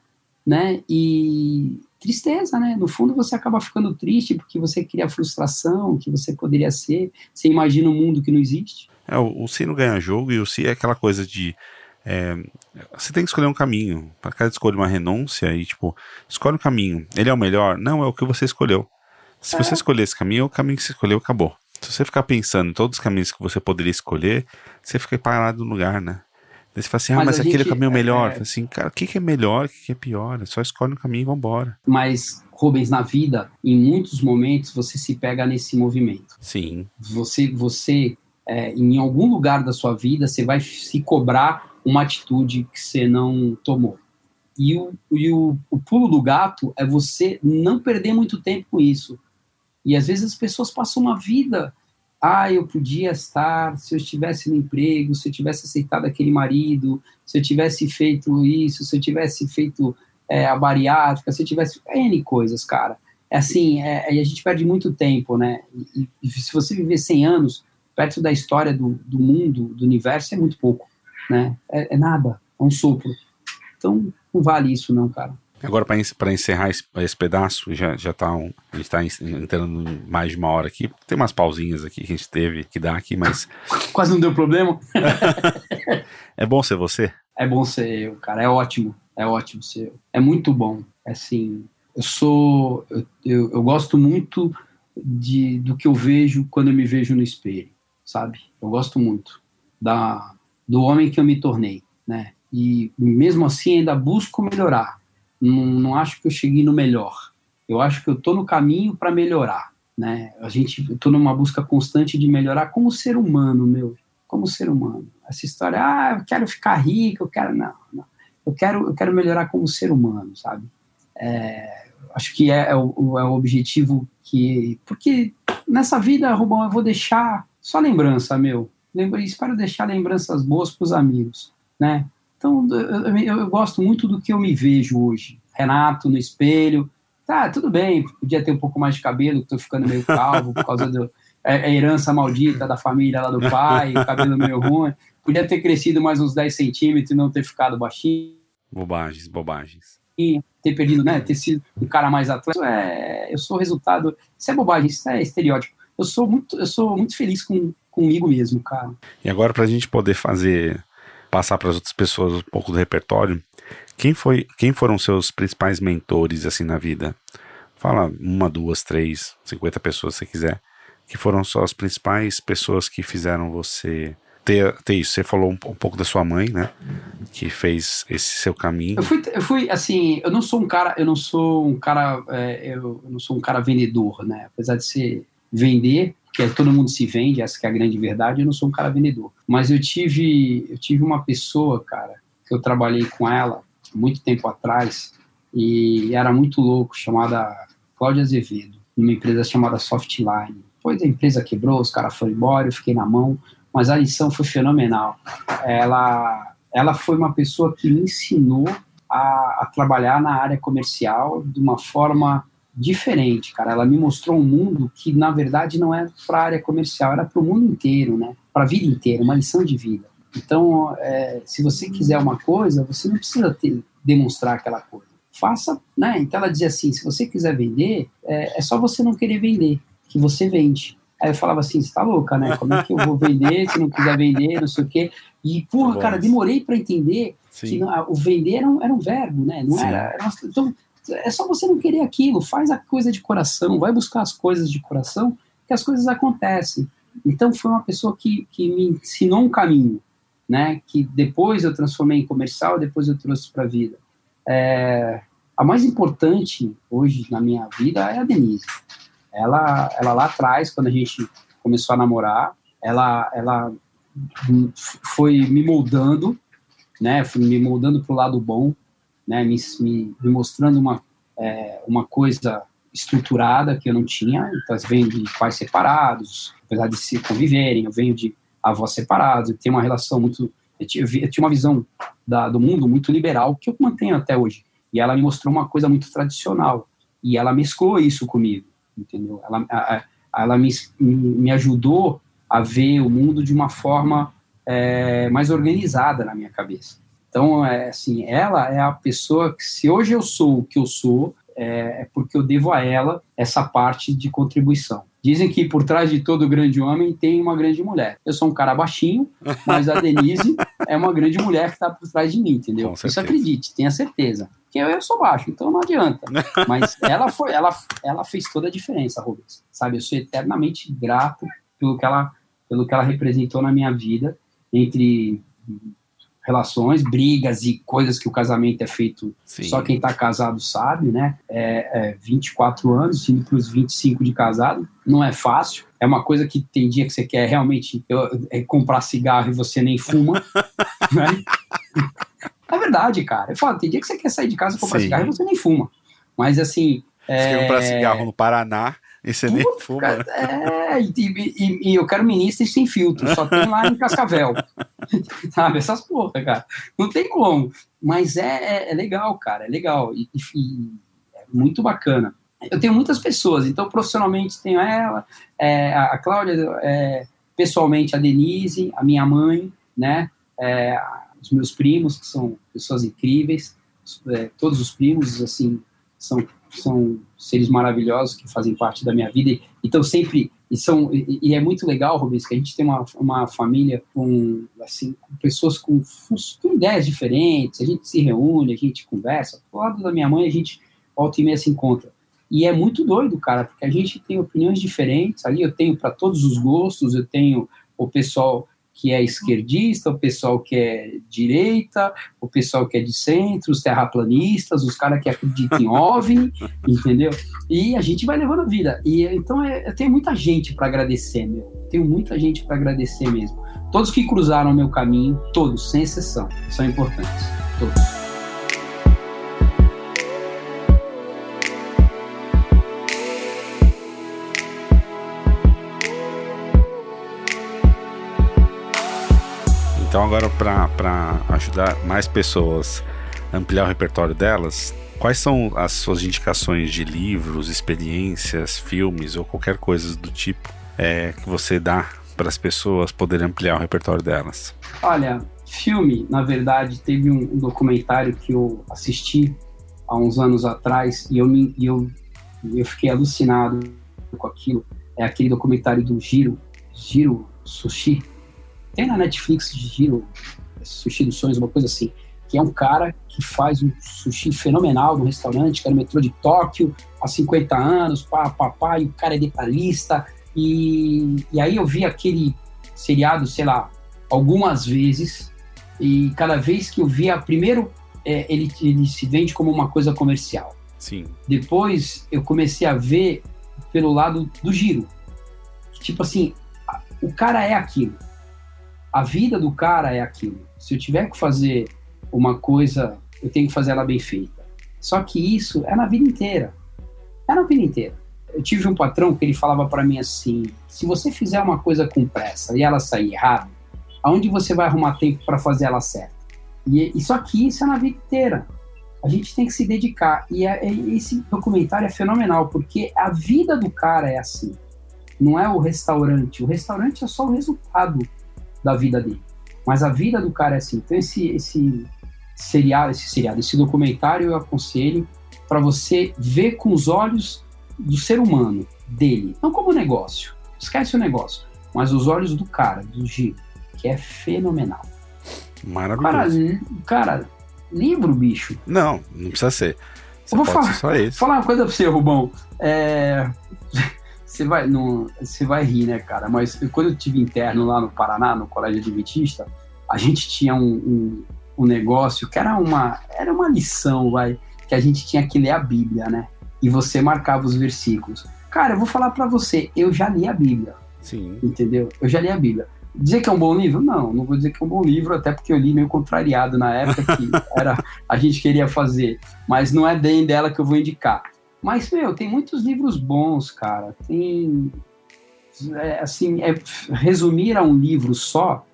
né? E tristeza, né? No fundo você acaba ficando triste porque você cria frustração que você poderia ser, você imagina um mundo que não existe. É, o, o Si não ganha jogo e o Si é aquela coisa de é, você tem que escolher um caminho. Para cada escolha uma renúncia e tipo, escolhe um caminho. Ele é o melhor? Não, é o que você escolheu. Se você escolher esse caminho, é o caminho que você escolheu acabou. Se você ficar pensando em todos os caminhos que você poderia escolher, você fica parado no lugar, né? Daí você fala assim, ah, mas, mas aquele gente, é o caminho melhor. É... Assim, cara, o que, que é melhor, o que, que é pior? É só escolhe um caminho e vambora. Mas, Rubens, na vida, em muitos momentos, você se pega nesse movimento. Sim. Você, você é, em algum lugar da sua vida, você vai se cobrar uma atitude que você não tomou. E o, e o, o pulo do gato é você não perder muito tempo com isso. E às vezes as pessoas passam uma vida. Ah, eu podia estar, se eu estivesse no emprego, se eu tivesse aceitado aquele marido, se eu tivesse feito isso, se eu tivesse feito é, a bariátrica, se eu tivesse N coisas, cara. é assim, é, a gente perde muito tempo, né? E, e, se você viver 100 anos, perto da história do, do mundo, do universo, é muito pouco, né? É, é nada, é um sopro. Então, não vale isso não, cara. Agora, para encerrar esse, esse, pedaço, já, já tá um, a gente está entrando mais de uma hora aqui. Tem umas pausinhas aqui que a gente teve que dar aqui, mas. Quase não deu problema. é bom ser você? É bom ser eu, cara. É ótimo. É ótimo ser eu. É muito bom. É assim, eu sou. Eu, eu, eu gosto muito de, do que eu vejo quando eu me vejo no espelho, sabe? Eu gosto muito da, do homem que eu me tornei, né? E mesmo assim ainda busco melhorar não, não acho que eu cheguei no melhor. Eu acho que eu estou no caminho para melhorar, né? A gente, estou numa busca constante de melhorar como ser humano, meu, como ser humano. Essa história, ah, eu quero ficar rico, eu quero não, não. Eu quero, eu quero melhorar como ser humano, sabe? É, acho que é, é, o, é o objetivo que, porque nessa vida, Rubão, eu vou deixar só lembrança, meu. Lembra, espero deixar lembranças boas para os amigos, né? Então, eu, eu, eu, gosto muito do que eu me vejo hoje. Renato no espelho. Tá, tudo bem, podia ter um pouco mais de cabelo, estou ficando meio calvo por causa da é, é herança maldita da família lá do pai, o cabelo meio ruim. Podia ter crescido mais uns 10 centímetros e não ter ficado baixinho. Bobagens, bobagens. E ter perdido, né? Ter sido um cara mais atleta. É, eu sou resultado. Isso é bobagem, isso é estereótipo. Eu sou muito, eu sou muito feliz com, comigo mesmo, cara. E agora, para a gente poder fazer passar para as outras pessoas um pouco do repertório, quem foi, quem foram seus principais mentores assim na vida? Fala uma, duas, três, cinquenta pessoas se quiser, que foram só as principais pessoas que fizeram você ter, ter isso. Você falou um, um, pouco da sua mãe, né? Que fez esse seu caminho. Eu fui, eu fui assim, eu não sou um cara, eu não sou um cara, é, eu, não sou um cara vendedor, né? Apesar de ser vender, que todo mundo se vende, essa que é a grande verdade, eu não sou um cara vendedor. Mas eu tive, eu tive uma pessoa, cara, que eu trabalhei com ela muito tempo atrás e era muito louco, chamada Cláudia Azevedo, numa empresa chamada Softline. Depois a empresa quebrou, os caras foram embora, eu fiquei na mão, mas a lição foi fenomenal. Ela, ela foi uma pessoa que me ensinou a, a trabalhar na área comercial de uma forma diferente, cara. Ela me mostrou um mundo que, na verdade, não é para a área comercial, era para o mundo inteiro, né? Para a vida inteira, uma lição de vida. Então, é, se você quiser uma coisa, você não precisa ter, demonstrar aquela coisa. Faça, né? Então ela dizia assim: se você quiser vender, é, é só você não querer vender, que você vende. Aí eu falava assim: você tá louca, né? Como é que eu vou vender se não quiser vender, não sei o quê? E, porra, cara, demorei para entender Sim. que o vender era um, era um verbo, né? Não era, era uma, então, é só você não querer aquilo, faz a coisa de coração, vai buscar as coisas de coração, que as coisas acontecem. Então foi uma pessoa que, que me ensinou um caminho, né? Que depois eu transformei em comercial, depois eu trouxe para a vida. É, a mais importante hoje na minha vida é a Denise. Ela, ela lá atrás, quando a gente começou a namorar, ela, ela foi me moldando, né? Foi me moldando para o lado bom né, me, me, me mostrando uma, é, uma coisa estruturada que eu não tinha. Então, eu venho de pais separados, apesar de se conviverem, eu venho de avós separados, eu tenho uma relação muito. Eu tinha, eu tinha uma visão da, do mundo muito liberal, que eu mantenho até hoje. E ela me mostrou uma coisa muito tradicional. E ela mesclou isso comigo, entendeu? Ela, a, ela me, me ajudou a ver o mundo de uma forma é, mais organizada na minha cabeça. Então, é, assim, ela é a pessoa que, se hoje eu sou o que eu sou, é, é porque eu devo a ela essa parte de contribuição. Dizem que por trás de todo grande homem tem uma grande mulher. Eu sou um cara baixinho, mas a Denise é uma grande mulher que está por trás de mim, entendeu? Isso acredite, tenha certeza. Porque eu, eu sou baixo, então não adianta. Mas ela foi, ela, ela fez toda a diferença, Rubens. Sabe, eu sou eternamente grato pelo que ela, pelo que ela representou na minha vida entre relações, brigas e coisas que o casamento é feito Sim. só quem está casado sabe, né? É, é 24 anos, indo para os 25 de casado, não é fácil. É uma coisa que tem dia que você quer realmente é, comprar cigarro e você nem fuma, né? É verdade, cara. Eu falo, tem dia que você quer sair de casa, comprar Sim. cigarro e você nem fuma. Mas assim. Você é... comprar cigarro no Paraná e você nem fuma. É, e, e, e, eu quero ministro sem filtro, só tem lá em Cascavel. Sabe, essas porra, cara. Não tem como. Mas é, é, é legal, cara, é legal. E, e, é muito bacana. eu tenho muitas pessoas, então profissionalmente tenho ela, é, a Cláudia, é, pessoalmente a Denise, a minha mãe, né, é, os meus primos, que são pessoas incríveis, é, todos os primos, assim, são, são seres maravilhosos que fazem parte da minha vida, então sempre, e, são, e, e é muito legal, Rubens, que a gente tem uma, uma família com, assim, com pessoas com, com ideias diferentes, a gente se reúne, a gente conversa, do lado da minha mãe a gente volta e meia se encontra, e é muito doido, cara, porque a gente tem opiniões diferentes. Ali eu tenho para todos os gostos, eu tenho o pessoal que é esquerdista, o pessoal que é direita, o pessoal que é de centro, os terraplanistas, os caras que acreditam em OVNI, entendeu? E a gente vai levando a vida. E então é, eu tenho muita gente para agradecer, meu. Tenho muita gente para agradecer mesmo. Todos que cruzaram o meu caminho, todos, sem exceção, são importantes. Todos. Então, agora, para ajudar mais pessoas a ampliar o repertório delas, quais são as suas indicações de livros, experiências, filmes ou qualquer coisa do tipo é, que você dá para as pessoas poderem ampliar o repertório delas? Olha, filme, na verdade, teve um, um documentário que eu assisti há uns anos atrás e eu, me, eu, eu fiquei alucinado com aquilo. É aquele documentário do Giro, Giro Sushi, tem na Netflix de giro, Sushi dos Sonhos, uma coisa assim, que é um cara que faz um sushi fenomenal no restaurante, que é no metrô de Tóquio, há 50 anos, pá, pá, pá, e o cara é detalhista. E, e aí eu vi aquele seriado, sei lá, algumas vezes, e cada vez que eu via, primeiro é, ele, ele se vende como uma coisa comercial. Sim. Depois eu comecei a ver pelo lado do giro. Tipo assim, o cara é aquilo a vida do cara é aquilo. Se eu tiver que fazer uma coisa, eu tenho que fazer ela bem feita. Só que isso é na vida inteira. É na vida inteira. Eu tive um patrão que ele falava para mim assim: se você fizer uma coisa com pressa e ela sair errada, aonde você vai arrumar tempo para fazer ela certa? E, e, só que isso é na vida inteira. A gente tem que se dedicar. E é, é, esse documentário é fenomenal, porque a vida do cara é assim. Não é o restaurante. O restaurante é só o resultado da vida dele. Mas a vida do cara é assim. Então esse esse seriado, esse seriado, esse documentário eu aconselho para você ver com os olhos do ser humano, dele, não como negócio. Esquece o negócio, mas os olhos do cara, do Giro, que é fenomenal. Maravilhoso. Cara, cara livro, bicho. Não, não precisa ser. Você eu vou falar, só isso. falar uma coisa pra você, Rubão. É você vai, não, você vai rir, né, cara? Mas quando eu tive interno lá no Paraná, no Colégio Adventista, a gente tinha um, um, um, negócio que era uma, era uma lição, vai, que a gente tinha que ler a Bíblia, né? E você marcava os versículos. Cara, eu vou falar para você, eu já li a Bíblia. Sim. Entendeu? Eu já li a Bíblia. Dizer que é um bom livro? Não, não vou dizer que é um bom livro, até porque eu li meio contrariado na época que era a gente queria fazer. Mas não é bem dela que eu vou indicar. Mas, meu, tem muitos livros bons, cara. Tem. É, assim, é, resumir a um livro só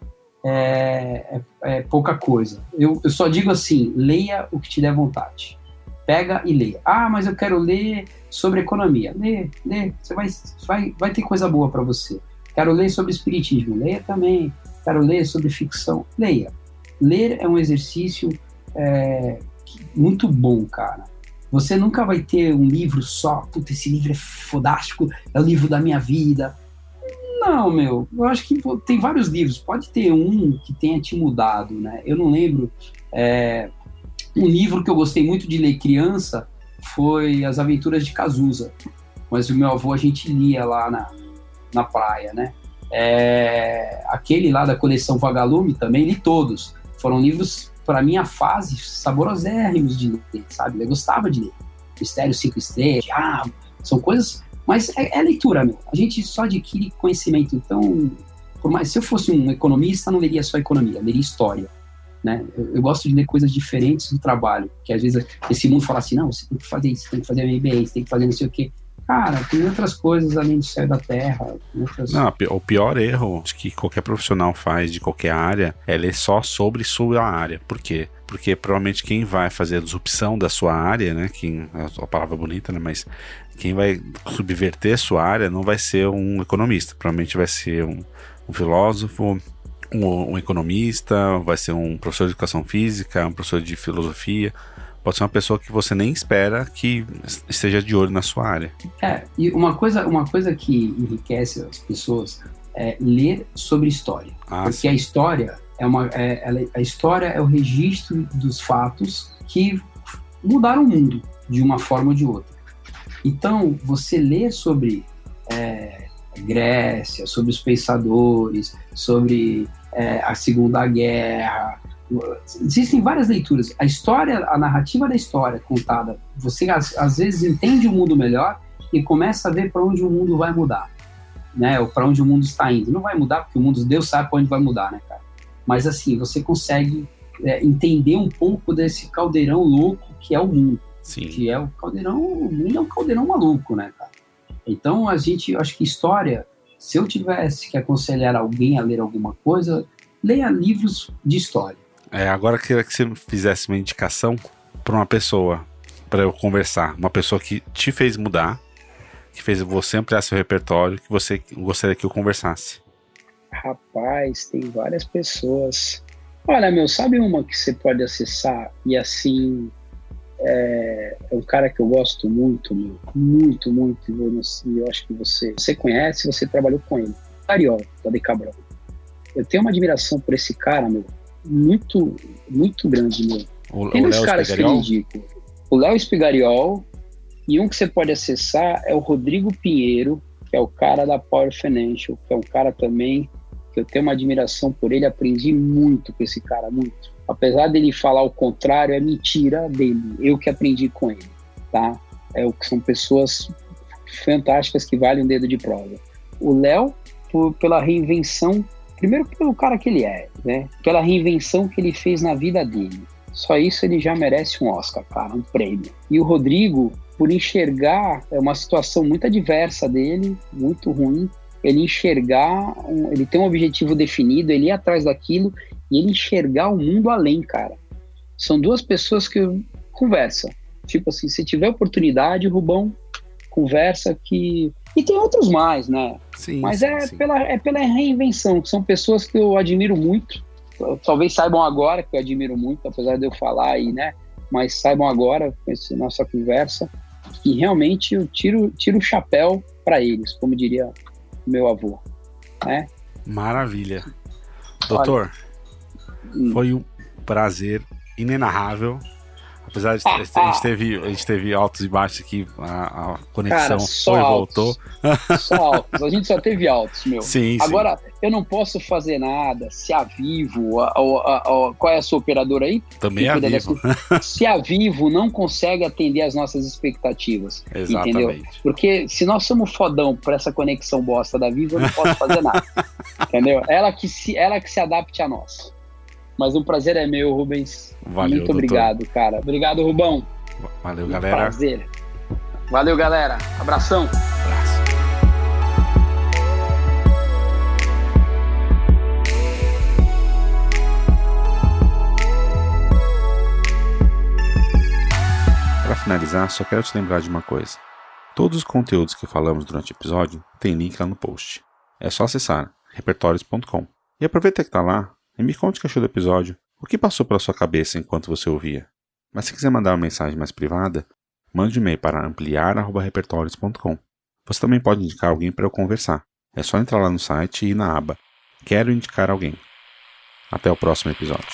é, é, é pouca coisa. Eu, eu, só digo assim: leia o que te der vontade. Pega e leia. Ah, mas eu quero ler sobre economia. Lê, lê. Você vai, vai, vai ter coisa boa para você. Quero ler sobre espiritismo. Leia também. Quero ler sobre ficção. Leia. Ler é um exercício é, muito bom, cara. Você nunca vai ter um livro só, puta, esse livro é fodástico, é o livro da minha vida. Não, meu, eu acho que tem vários livros. Pode ter um que tenha te mudado, né? Eu não lembro. É, um livro que eu gostei muito de ler criança foi As Aventuras de Cazuza. Mas o meu avô a gente lia lá na, na praia, né? É, aquele lá da coleção Vagalume também li todos. Foram livros para minha fase, saborosérrimos de ler, sabe? Eu gostava de ler. Mistério Cinco Estrelas, Diabo, são coisas. Mas é, é, leitura, meu. A gente só adquire conhecimento. Então, por mais, se eu fosse um economista, não leria só economia, leria história. Né? Eu, eu, gosto de ler coisas diferentes do trabalho, que às vezes esse mundo fala assim, não, você tem que fazer isso, tem que fazer MBA, você tem que fazer não sei o quê. Cara, tem outras coisas além do céu e da terra. Outras... Não, o pior erro que qualquer profissional faz de qualquer área é ler só sobre sua área. Por quê? Porque provavelmente quem vai fazer a disrupção da sua área, né? Quem, a palavra bonita, né? Mas quem vai subverter sua área não vai ser um economista. Provavelmente vai ser um, um filósofo, um, um, economista, vai ser um professor de educação física, um professor de filosofia. Pode ser uma pessoa que você nem espera que esteja de olho na sua área. É, e uma coisa, uma coisa que enriquece as pessoas é ler sobre história. Ah, porque sim. a história é uma. É, ela, a história é o registro dos fatos que mudaram o mundo de uma forma ou de outra. Então, você lê sobre é, Grécia, sobre os pensadores, sobre é, a Segunda Guerra, existem várias leituras. A história, a narrativa da história contada, você às, às vezes entende o mundo melhor e começa a ver para onde o mundo vai mudar, né? Ou para onde o mundo está indo. Não vai mudar porque o mundo Deus sabe para onde vai mudar, né, cara? Mas assim, você consegue é, entender um pouco desse caldeirão louco que é o mundo. Sim. Que é o caldeirão, o mundo é um caldeirão maluco, né, cara? Então a gente, eu acho que história, se eu tivesse que aconselhar alguém a ler alguma coisa, leia livros de história é, agora eu queria que você fizesse uma indicação para uma pessoa, para eu conversar. Uma pessoa que te fez mudar, que fez você ampliar seu repertório, que você gostaria que eu conversasse. Rapaz, tem várias pessoas. Olha, meu, sabe uma que você pode acessar e assim. É, é um cara que eu gosto muito, meu, muito, muito. E eu acho que você, você conhece, você trabalhou com ele. Ariol, da Decabral. Eu tenho uma admiração por esse cara, meu muito, muito grande, meu. O, Tem dois caras Espigariol? que eu indico. O Léo Espigariol e um que você pode acessar é o Rodrigo Pinheiro, que é o cara da Power Financial, que é um cara também que eu tenho uma admiração por ele, aprendi muito com esse cara, muito. Apesar dele falar o contrário, é mentira dele, eu que aprendi com ele, tá? É o que são pessoas fantásticas que valem um dedo de prova. O Léo, pela reinvenção Primeiro pelo cara que ele é, né? Pela reinvenção que ele fez na vida dele. Só isso ele já merece um Oscar, cara, um prêmio. E o Rodrigo, por enxergar é uma situação muito adversa dele, muito ruim, ele enxergar, ele tem um objetivo definido, ele ir atrás daquilo e ele enxergar o mundo além, cara. São duas pessoas que conversam. Tipo assim, se tiver oportunidade, Rubão, conversa que e tem outros mais, né? Sim, Mas sim, é, sim. Pela, é pela reinvenção, que são pessoas que eu admiro muito. Talvez saibam agora que eu admiro muito, apesar de eu falar aí, né? Mas saibam agora, com essa nossa conversa, que realmente eu tiro, tiro o chapéu para eles, como diria meu avô. Né? Maravilha. Doutor, Olha, hum. foi um prazer inenarrável Apesar de a gente teve, a gente teve altos e baixos aqui, a, a conexão Cara, foi e voltou. Só altos, a gente só teve altos, meu. Sim, Agora, sim. eu não posso fazer nada se a Vivo, a, a, qual é a sua operadora aí? Também é a Vivo. Dessa, se a Vivo não consegue atender as nossas expectativas, Exatamente. entendeu? Porque se nós somos fodão para essa conexão bosta da Vivo, eu não posso fazer nada, entendeu? Ela que, se, ela que se adapte a nós. Mas o prazer é meu, Rubens. Valeu, Muito obrigado, cara. Obrigado, Rubão. Valeu, galera. Prazer. Valeu, galera. Abração. Abraço. Para finalizar, só quero te lembrar de uma coisa. Todos os conteúdos que falamos durante o episódio tem link lá no post. É só acessar repertórios.com. E aproveita que está lá e me conte o que achou do episódio, o que passou pela sua cabeça enquanto você ouvia. Mas se quiser mandar uma mensagem mais privada, mande um e-mail para ampliar.repertórios.com. Você também pode indicar alguém para eu conversar. É só entrar lá no site e ir na aba Quero indicar alguém. Até o próximo episódio.